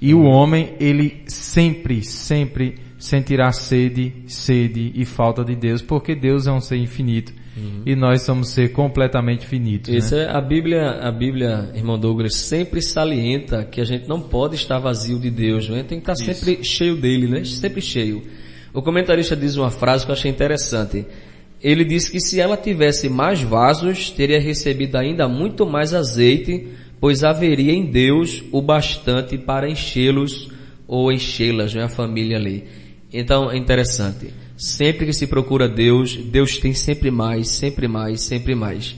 S2: E o homem, ele sempre, sempre sentirá sede, sede e falta de Deus, porque Deus é um ser infinito uhum. e nós somos ser completamente finitos.
S3: Isso
S2: né?
S3: é a Bíblia, a Bíblia, irmão Douglas, sempre salienta que a gente não pode estar vazio de Deus, né? Tem que estar Isso. sempre cheio dele, né? Sempre cheio. O comentarista diz uma frase que eu achei interessante. Ele disse que se ela tivesse mais vasos, teria recebido ainda muito mais azeite, pois haveria em Deus o bastante para enchê-los ou enchê-las, né? A família ali. Então é interessante. Sempre que se procura Deus, Deus tem sempre mais, sempre mais, sempre mais.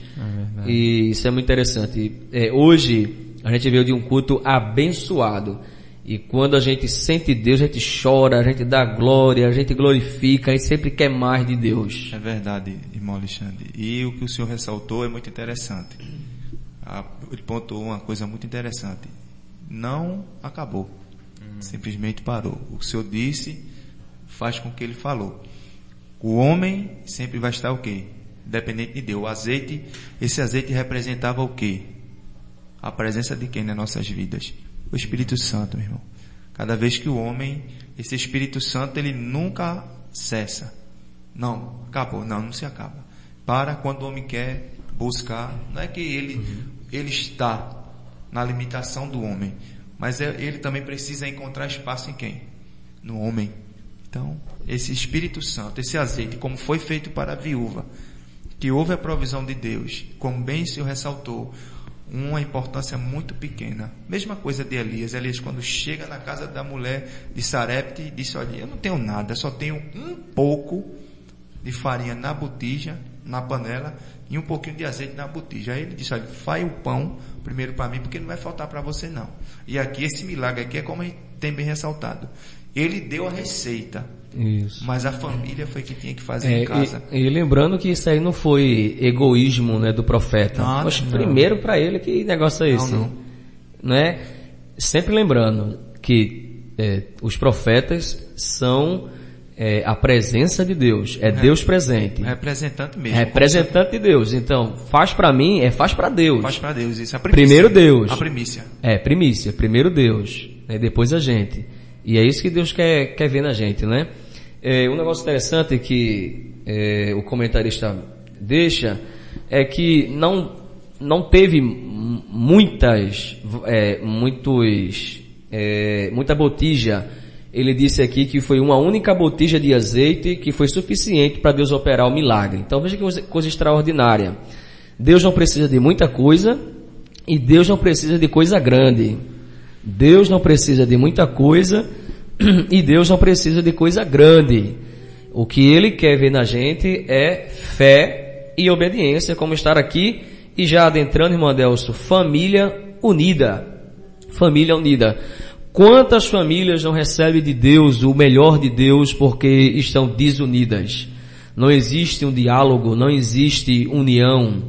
S3: É e isso é muito interessante. É, hoje a gente veio de um culto abençoado. E quando a gente sente Deus, a gente chora, a gente dá glória, a gente glorifica, a gente sempre quer mais de Deus.
S4: É verdade, irmão Alexandre. E o que o senhor ressaltou é muito interessante. Ele pontuou uma coisa muito interessante. Não acabou. Hum. Simplesmente parou. O que o senhor disse faz com que ele falou. O homem sempre vai estar o quê? Dependente de Deus. O azeite, esse azeite representava o quê? A presença de quem nas nossas vidas? O Espírito Santo, meu irmão. Cada vez que o homem, esse Espírito Santo, ele nunca cessa. Não, acabou. Não, não se acaba. Para quando o homem quer buscar, não é que ele, uhum. ele está na limitação do homem, mas é, ele também precisa encontrar espaço em quem? No homem. Então, esse Espírito Santo, esse azeite, como foi feito para a viúva, que houve a provisão de Deus, como bem Senhor ressaltou, uma importância muito pequena. Mesma coisa de Elias. Elias, quando chega na casa da mulher de Sarepte, disse: Olha, eu não tenho nada, só tenho um pouco de farinha na botija, na panela, e um pouquinho de azeite na botija. Aí ele disse: Olha, faz o pão primeiro para mim, porque não vai faltar para você não. E aqui, esse milagre aqui é como tem bem ressaltado. Ele deu a receita. Isso. Mas a família foi que tinha que fazer é, em casa.
S3: E, e, lembrando que isso aí não foi egoísmo né, do profeta. Mas primeiro para ele, que negócio é esse? Não, não. é? Sempre lembrando que é, os profetas são é, a presença de Deus. É, é Deus presente.
S4: Representante mesmo.
S3: Representante de Deus. Então, faz para mim, é faz para Deus.
S4: Faz para Deus, isso é a
S3: primícia. Primeiro Deus.
S4: A primícia.
S3: É, primícia. Primeiro Deus. Né, depois a gente. E é isso que Deus quer, quer ver na gente, né? É, um negócio interessante que é, o comentarista deixa é que não, não teve muitas, é, muitos, é, muita botija. Ele disse aqui que foi uma única botija de azeite que foi suficiente para Deus operar o milagre. Então veja que coisa, extraordinária. Deus não precisa de muita coisa e Deus não precisa de coisa grande. Deus não precisa de muita coisa E Deus não precisa de coisa grande. O que Ele quer ver na gente é fé e obediência, como estar aqui e já adentrando, irmão Adelso, família unida. Família unida. Quantas famílias não recebem de Deus o melhor de Deus porque estão desunidas? Não existe um diálogo, não existe união.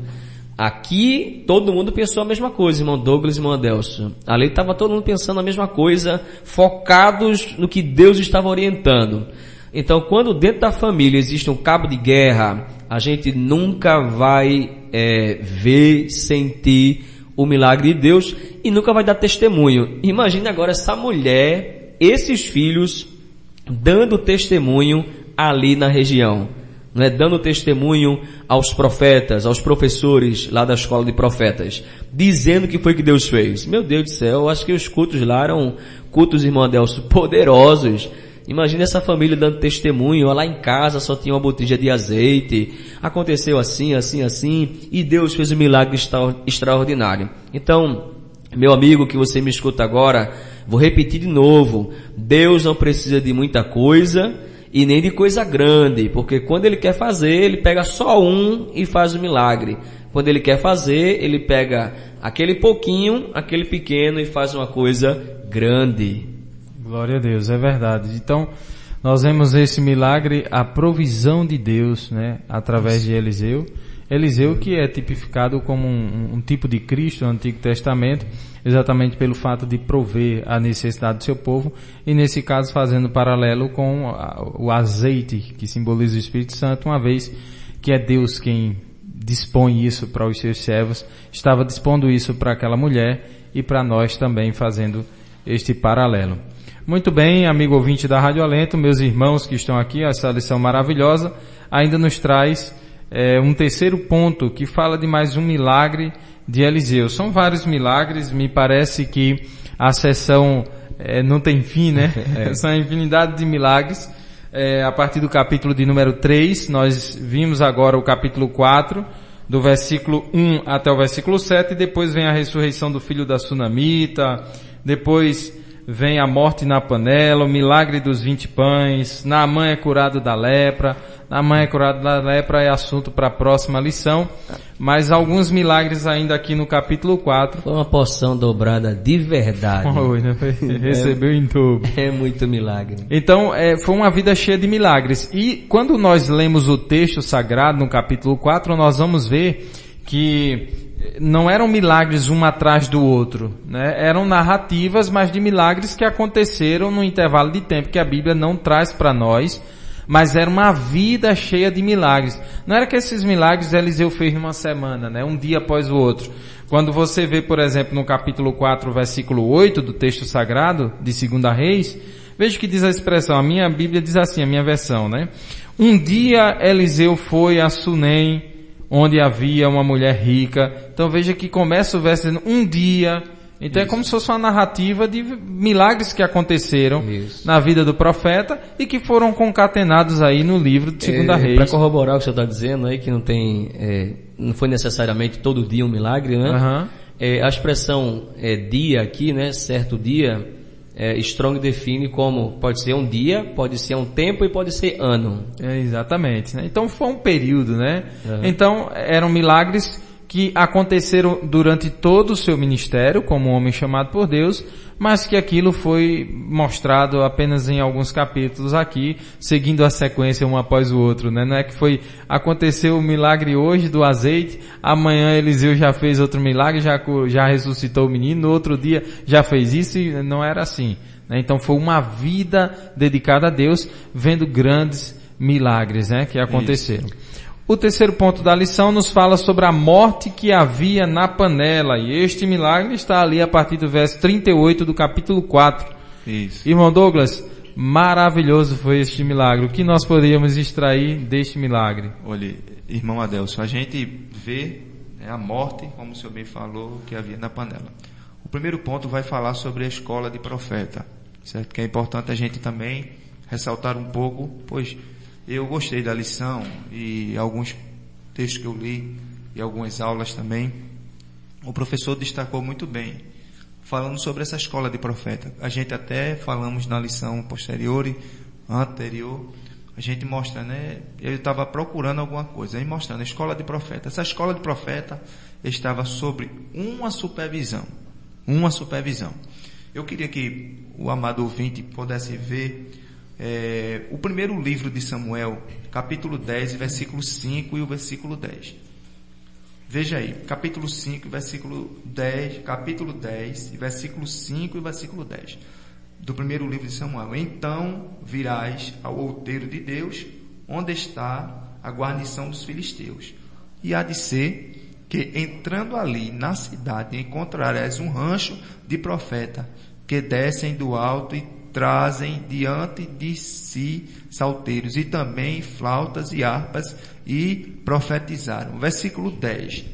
S3: Aqui todo mundo pensou a mesma coisa, irmão Douglas e irmão Adelso. Ali estava todo mundo pensando a mesma coisa, focados no que Deus estava orientando. Então, quando dentro da família existe um cabo de guerra, a gente nunca vai é, ver, sentir o milagre de Deus e nunca vai dar testemunho. Imagine agora essa mulher, esses filhos, dando testemunho ali na região. Não é? Dando testemunho aos profetas, aos professores lá da escola de profetas, dizendo que foi que Deus fez. Meu Deus do céu, acho que os cultos lá eram cultos, irmão Adelso, poderosos. Imagina essa família dando testemunho, lá em casa só tinha uma botija de azeite, aconteceu assim, assim, assim, e Deus fez um milagre extra, extraordinário. Então, meu amigo que você me escuta agora, vou repetir de novo, Deus não precisa de muita coisa, e nem de coisa grande, porque quando ele quer fazer, ele pega só um e faz o milagre. Quando ele quer fazer, ele pega aquele pouquinho, aquele pequeno e faz uma coisa grande.
S2: Glória a Deus, é verdade. Então, nós vemos esse milagre, a provisão de Deus, né, através de Eliseu. Eliseu que é tipificado como um, um, tipo de Cristo no Antigo Testamento, exatamente pelo fato de prover a necessidade do seu povo, e nesse caso fazendo paralelo com o azeite que simboliza o Espírito Santo, uma vez que é Deus quem dispõe isso para os seus servos, estava dispondo isso para aquela mulher e para nós também fazendo este paralelo. Muito bem, amigo ouvinte da Rádio Alento, meus irmãos que estão aqui, essa lição maravilhosa ainda nos traz é, um terceiro ponto que fala de mais um milagre de Eliseu. São vários milagres, me parece que a sessão é, não tem fim, né? É. São infinidade de milagres. É, a partir do capítulo de número 3, nós vimos agora o capítulo 4, do versículo 1 até o versículo 7, e depois vem a ressurreição do filho da Sunamita, depois vem a morte na panela, o milagre dos vinte pães, Naamã é curado da lepra, Naamã é curado da lepra é assunto para a próxima lição, mas alguns milagres ainda aqui no capítulo 4.
S3: Foi uma porção dobrada de verdade.
S2: Foi, né? Recebeu é, em dobro.
S3: É muito milagre.
S2: Então, é, foi uma vida cheia de milagres. E quando nós lemos o texto sagrado no capítulo 4, nós vamos ver que não eram milagres um atrás do outro, né? Eram narrativas, mas de milagres que aconteceram no intervalo de tempo que a Bíblia não traz para nós, mas era uma vida cheia de milagres. Não era que esses milagres Eliseu fez numa semana, né? Um dia após o outro. Quando você vê, por exemplo, no capítulo 4, versículo 8 do texto sagrado de Segunda Reis, veja que diz a expressão, a minha Bíblia diz assim, a minha versão, né? Um dia Eliseu foi a Sunem, onde havia uma mulher rica. Então veja que começa o verso dizendo um dia. Então Isso. é como se fosse uma narrativa de milagres que aconteceram Isso. na vida do profeta e que foram concatenados aí no livro de Segunda é, Reis.
S3: Para corroborar o que você está dizendo aí, que não tem, é, não foi necessariamente todo dia um milagre, né? Uhum. É, a expressão é, dia aqui, né? Certo dia, é, Strong define como pode ser um dia, pode ser um tempo e pode ser ano.
S2: É, exatamente. Né? Então foi um período, né? Uhum. Então eram milagres que aconteceram durante todo o seu ministério como homem chamado por Deus, mas que aquilo foi mostrado apenas em alguns capítulos aqui, seguindo a sequência um após o outro, né? Não é que foi, aconteceu o milagre hoje do azeite, amanhã Eliseu já fez outro milagre, já, já ressuscitou o menino, no outro dia já fez isso e não era assim. Né? Então foi uma vida dedicada a Deus, vendo grandes milagres, né? Que aconteceram. Isso. O terceiro ponto da lição nos fala sobre a morte que havia na panela. E este milagre está ali a partir do verso 38 do capítulo 4. Isso. Irmão Douglas, maravilhoso foi este milagre. O que nós poderíamos extrair deste milagre?
S4: Olha, irmão Adelson, a gente vê né, a morte, como o senhor bem falou, que havia na panela. O primeiro ponto vai falar sobre a escola de profeta, certo? Que é importante a gente também ressaltar um pouco, pois eu gostei da lição e alguns textos que eu li e algumas aulas também. O professor destacou muito bem falando sobre essa escola de profeta. A gente até falamos na lição posterior, anterior, a gente mostra, né? Eu estava procurando alguma coisa, aí mostrando a escola de profeta. Essa escola de profeta estava sobre uma supervisão, uma supervisão. Eu queria que o amado ouvinte pudesse ver é, o primeiro livro de Samuel, capítulo 10, versículo 5 e o versículo 10. Veja aí, capítulo 5, versículo 10, capítulo 10, versículo 5 e versículo 10 do primeiro livro de Samuel. Então virás ao outeiro de Deus, onde está a guarnição dos filisteus. E há de ser que entrando ali na cidade encontrarás um rancho de profeta que descem do alto e trazem diante de si salteiros e também flautas e harpas e profetizaram. Versículo 10.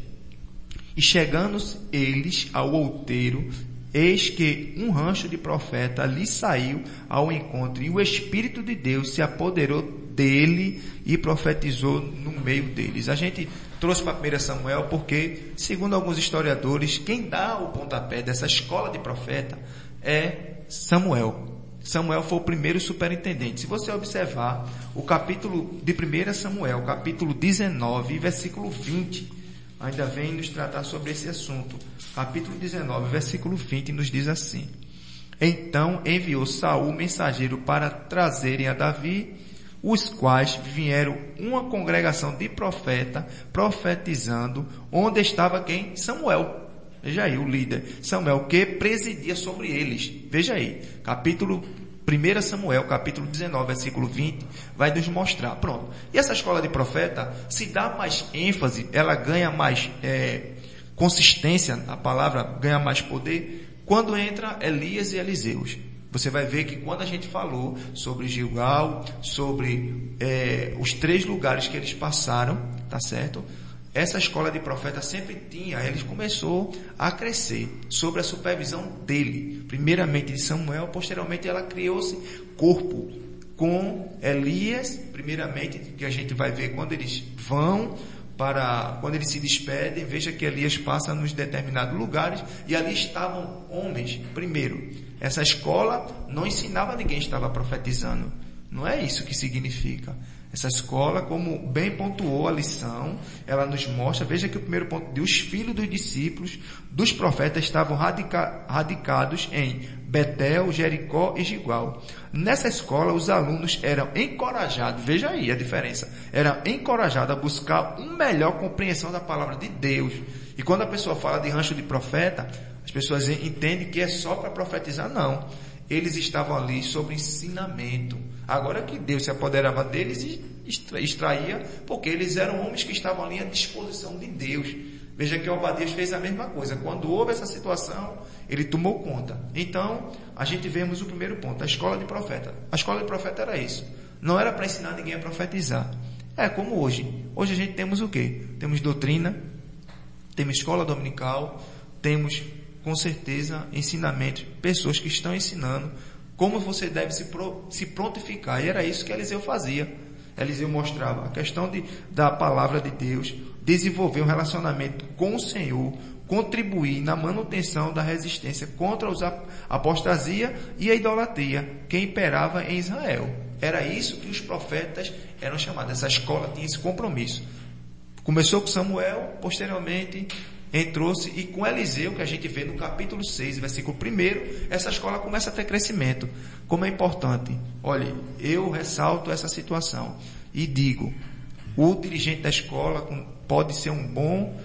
S4: E chegando eles ao outeiro, Eis que um rancho de profeta lhe saiu ao encontro, e o Espírito de Deus se apoderou dele e profetizou no meio deles. A gente trouxe para 1 Samuel porque, segundo alguns historiadores, quem dá o pontapé dessa escola de profeta é Samuel. Samuel foi o primeiro superintendente. Se você observar o capítulo de 1 Samuel, capítulo 19, versículo 20, ainda vem nos tratar sobre esse assunto. Capítulo 19, versículo 20 nos diz assim: Então enviou Saul mensageiro para trazerem a Davi, os quais vieram uma congregação de profeta profetizando, onde estava quem? Samuel. Veja aí o líder, Samuel, que presidia sobre eles. Veja aí, capítulo 1 Samuel, capítulo 19, versículo 20, vai nos mostrar. Pronto. E essa escola de profeta, se dá mais ênfase, ela ganha mais é, consistência, a palavra ganha mais poder, quando entra Elias e Eliseus. Você vai ver que quando a gente falou sobre Gilgal, sobre é, os três lugares que eles passaram, tá certo? Essa escola de profeta sempre tinha, ele começou a crescer sob a supervisão dele, primeiramente de Samuel, posteriormente ela criou-se corpo com Elias, primeiramente, que a gente vai ver quando eles vão para, quando eles se despedem, veja que Elias passa nos determinados lugares e ali estavam homens, primeiro, essa escola não ensinava ninguém estava profetizando, não é isso que significa. Essa escola, como bem pontuou a lição, ela nos mostra, veja que o primeiro ponto, de os filhos dos discípulos dos profetas estavam radica, radicados em Betel, Jericó e Gigual. Nessa escola, os alunos eram encorajados, veja aí a diferença, eram encorajados a buscar uma melhor compreensão da palavra de Deus. E quando a pessoa fala de rancho de profeta, as pessoas entendem que é só para profetizar, não. Eles estavam ali sobre ensinamento Agora que Deus se apoderava deles e extraía, porque eles eram homens que estavam ali à disposição de Deus. Veja que Obadias fez a mesma coisa. Quando houve essa situação, ele tomou conta. Então, a gente vemos o primeiro ponto, a escola de profeta. A escola de profeta era isso. Não era para ensinar ninguém a profetizar. É como hoje. Hoje a gente temos o quê? Temos doutrina, temos escola dominical, temos com certeza ensinamentos, pessoas que estão ensinando como você deve se, pro, se prontificar. E era isso que Eliseu fazia. Eliseu mostrava a questão de, da palavra de Deus, desenvolver um relacionamento com o Senhor, contribuir na manutenção da resistência contra a apostasia e a idolatria que imperava em Israel. Era isso que os profetas eram chamados. Essa escola tinha esse compromisso. Começou com Samuel, posteriormente entrou-se e com Eliseu, que a gente vê no capítulo 6, versículo 1, essa escola começa a ter crescimento. Como é importante. Olha, eu ressalto essa situação e digo, o dirigente da escola pode ser um bom,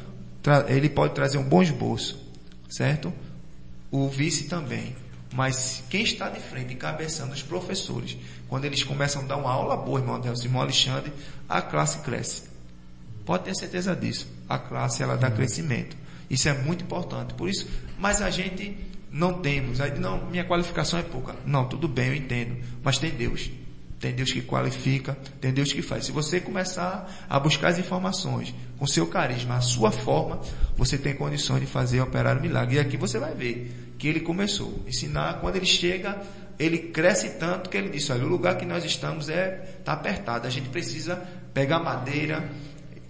S4: ele pode trazer um bom esboço, certo? O vice também. Mas quem está de frente, encabeçando os professores, quando eles começam a dar uma aula boa, irmão Deus, irmão Alexandre, a classe cresce. Pode ter certeza disso. A classe ela dá crescimento. Isso é muito importante. Por isso, mas a gente não temos. Aí não, minha qualificação é pouca. Não, tudo bem, eu entendo. Mas tem Deus. Tem Deus que qualifica, tem Deus que faz. Se você começar a buscar as informações com seu carisma, a sua forma, você tem condições de fazer operar o milagre. E aqui você vai ver que ele começou ensinar. Quando ele chega, ele cresce tanto que ele disse: olha, o lugar que nós estamos é tá apertado. A gente precisa pegar madeira,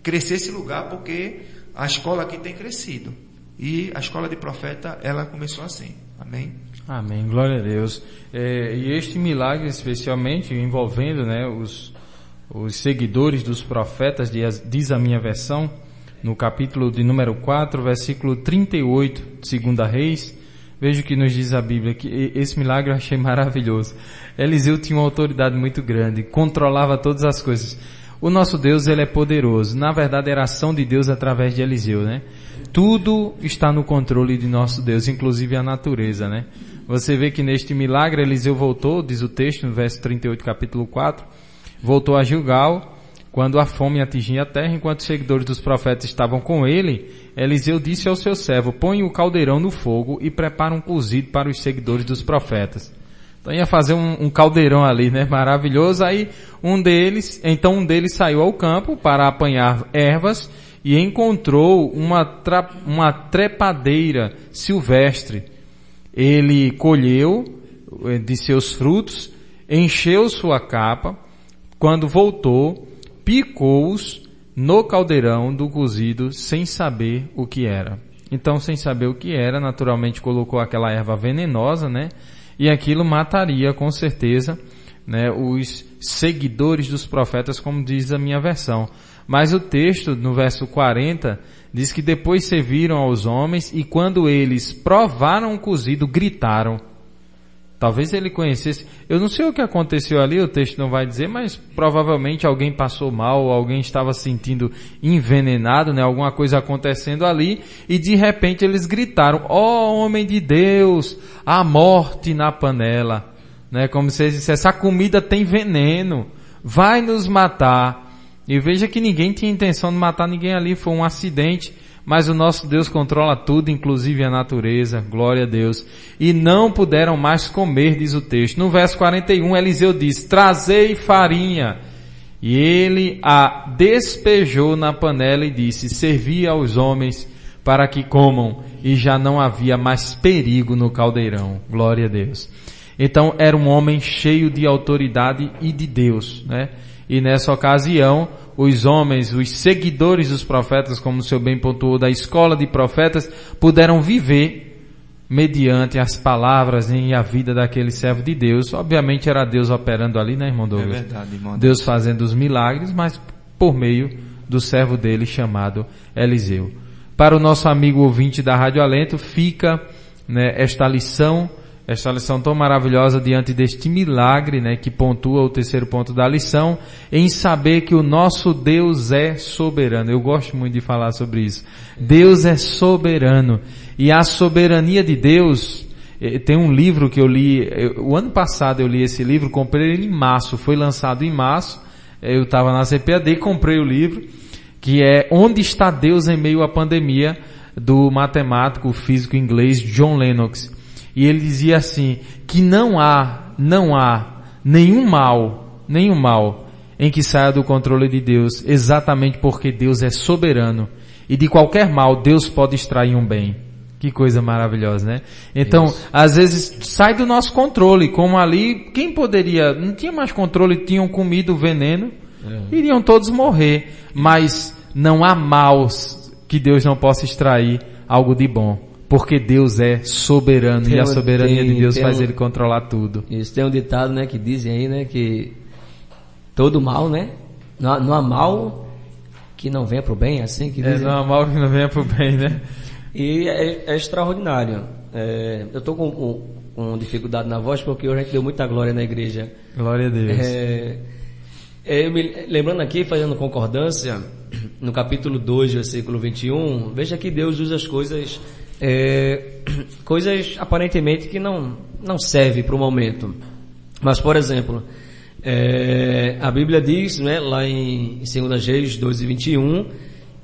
S4: crescer esse lugar porque a escola aqui tem crescido. E a escola de profeta, ela começou assim. Amém?
S2: Amém, glória a Deus. É, e este milagre, especialmente envolvendo né, os, os seguidores dos profetas, diz, a minha versão, no capítulo de número 4, versículo 38, segunda Reis, veja o que nos diz a Bíblia, que esse milagre eu achei maravilhoso. Eliseu tinha uma autoridade muito grande, controlava todas as coisas. O nosso Deus, ele é poderoso. Na verdade, era ação de Deus através de Eliseu, né? Tudo está no controle de nosso Deus, inclusive a natureza, né? Você vê que neste milagre Eliseu voltou, diz o texto no verso 38, capítulo 4, voltou a Gilgal, quando a fome atingia a terra, enquanto os seguidores dos profetas estavam com ele, Eliseu disse ao seu servo, põe o caldeirão no fogo e prepara um cozido para os seguidores dos profetas. Então ia fazer um, um, caldeirão ali, né? Maravilhoso. Aí um deles, então um deles saiu ao campo para apanhar ervas e encontrou uma, tra, uma trepadeira silvestre. Ele colheu eh, de seus frutos, encheu sua capa. Quando voltou, picou-os no caldeirão do cozido sem saber o que era. Então, sem saber o que era, naturalmente colocou aquela erva venenosa, né? E aquilo mataria com certeza né, os seguidores dos profetas, como diz a minha versão. Mas o texto, no verso 40, diz que depois serviram aos homens e quando eles provaram o cozido, gritaram. Talvez ele conhecesse. Eu não sei o que aconteceu ali, o texto não vai dizer, mas provavelmente alguém passou mal, alguém estava se sentindo envenenado, né? Alguma coisa acontecendo ali, e de repente eles gritaram: "Ó oh, homem de Deus, a morte na panela", né? Como se eles dissessem: "Essa comida tem veneno, vai nos matar". E veja que ninguém tinha intenção de matar ninguém ali, foi um acidente mas o nosso Deus controla tudo, inclusive a natureza, glória a Deus. E não puderam mais comer, diz o texto. No verso 41, Eliseu diz, trazei farinha. E ele a despejou na panela e disse, servi aos homens para que comam. E já não havia mais perigo no caldeirão. Glória a Deus. Então era um homem cheio de autoridade e de Deus, né? E nessa ocasião, os homens, os seguidores dos profetas, como o seu bem pontuou, da escola de profetas, puderam viver mediante as palavras e a vida daquele servo de Deus. Obviamente era Deus operando ali, né, irmão Douglas?
S4: É verdade, irmão.
S2: Deus fazendo os milagres, mas por meio do servo dele chamado Eliseu. Para o nosso amigo ouvinte da Rádio Alento, fica né, esta lição esta lição tão maravilhosa diante deste milagre, né, que pontua o terceiro ponto da lição, em saber que o nosso Deus é soberano. Eu gosto muito de falar sobre isso. Deus é soberano. E a soberania de Deus, eh, tem um livro que eu li, o ano passado eu li esse livro, comprei ele em março, foi lançado em março, eu estava na CPAD e comprei o livro, que é Onde está Deus em meio à pandemia, do matemático físico inglês John Lennox. E ele dizia assim, que não há, não há nenhum mal, nenhum mal em que saia do controle de Deus, exatamente porque Deus é soberano. E de qualquer mal, Deus pode extrair um bem. Que coisa maravilhosa, né? Então, Isso. às vezes sai do nosso controle, como ali, quem poderia, não tinha mais controle, tinham comido veneno, é. iriam todos morrer. Mas não há maus que Deus não possa extrair algo de bom. Porque Deus é soberano tem, e a soberania tem, de Deus faz um, ele controlar tudo.
S3: Isso tem um ditado, né, que dizem aí, né, que todo mal, né, não há, não há mal que não venha pro bem, é assim que
S2: dizem. É, não há mal que não venha pro bem, né?
S3: E é, é extraordinário. É, eu tô com, com, com, dificuldade na voz porque hoje a gente deu muita glória na igreja.
S2: Glória a Deus.
S3: É, é me, lembrando aqui, fazendo concordância, no capítulo 2, versículo 21, veja que Deus usa as coisas é, coisas aparentemente que não, não servem para o momento. Mas, por exemplo, é, a Bíblia diz, né, lá em, em 2 Reis 12, 21,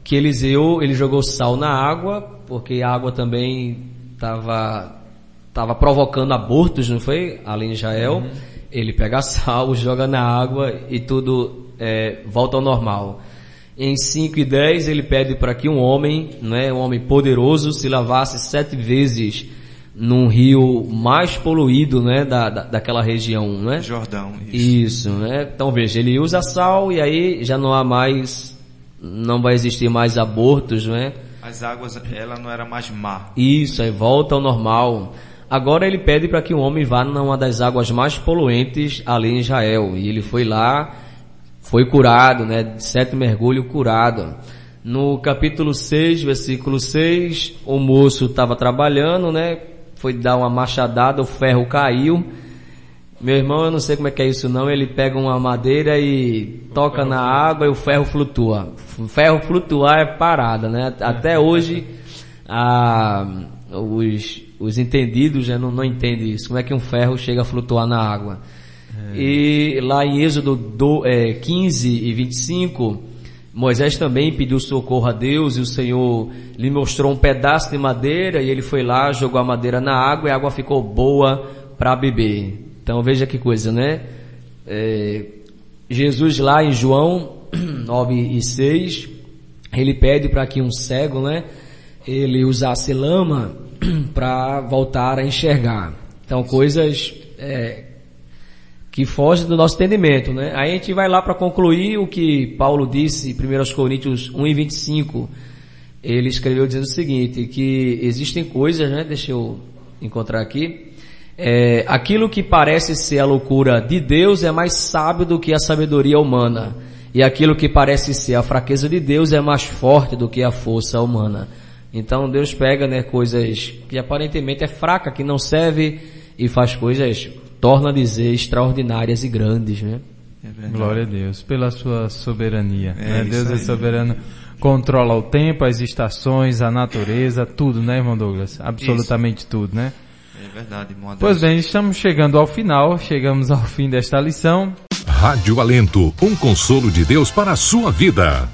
S3: que Eliseu ele jogou sal na água, porque a água também estava tava provocando abortos, não foi? Ali em Israel. Uhum. Ele pega sal, joga na água e tudo é, volta ao normal. Em 5 e 10 ele pede para que um homem, né, um homem poderoso, se lavasse sete vezes num rio mais poluído, né, da, da daquela região, né?
S4: Jordão.
S3: Isso. isso, né? Então veja, ele usa sal e aí já não há mais, não vai existir mais abortos, né?
S4: As águas, ela não era mais má.
S3: Isso, aí volta ao normal. Agora ele pede para que o homem vá numa das águas mais poluentes ali em Israel. E ele foi lá, foi curado, né? Sete mergulho curado. No capítulo 6, versículo 6, o moço estava trabalhando, né? Foi dar uma machadada, o ferro caiu. Meu irmão, eu não sei como é que é isso não, ele pega uma madeira e toca na água e o ferro flutua. O ferro flutuar é parada, né? Até hoje, a, os, os entendidos já não, não entendem isso. Como é que um ferro chega a flutuar na água? E lá em Êxodo do, é, 15 e 25, Moisés também pediu socorro a Deus e o Senhor lhe mostrou um pedaço de madeira e ele foi lá, jogou a madeira na água e a água ficou boa para beber. Então veja que coisa, né? É, Jesus lá em João 9 e 6, ele pede para que um cego, né? Ele usasse lama para voltar a enxergar. Então coisas é, que fogem do nosso entendimento, né? Aí a gente vai lá para concluir o que Paulo disse em 1 Coríntios 1 e 25. Ele escreveu dizendo o seguinte, que existem coisas, né? Deixa eu encontrar aqui. É, aquilo que parece ser a loucura de Deus é mais sábio do que a sabedoria humana. E aquilo que parece ser a fraqueza de Deus é mais forte do que a força humana. Então Deus pega, né, coisas que aparentemente é fraca, que não serve e faz coisas, torna a dizer, extraordinárias e grandes, né?
S4: É
S2: Glória a Deus, pela sua soberania.
S4: É
S2: né?
S4: isso
S2: Deus é soberano, controla o tempo, as estações, a natureza, tudo, né, irmão Douglas? Absolutamente tudo, né?
S4: É verdade, irmão.
S2: Pois bem, estamos chegando ao final, chegamos ao fim desta lição.
S1: Rádio Alento, um consolo de Deus para a sua vida.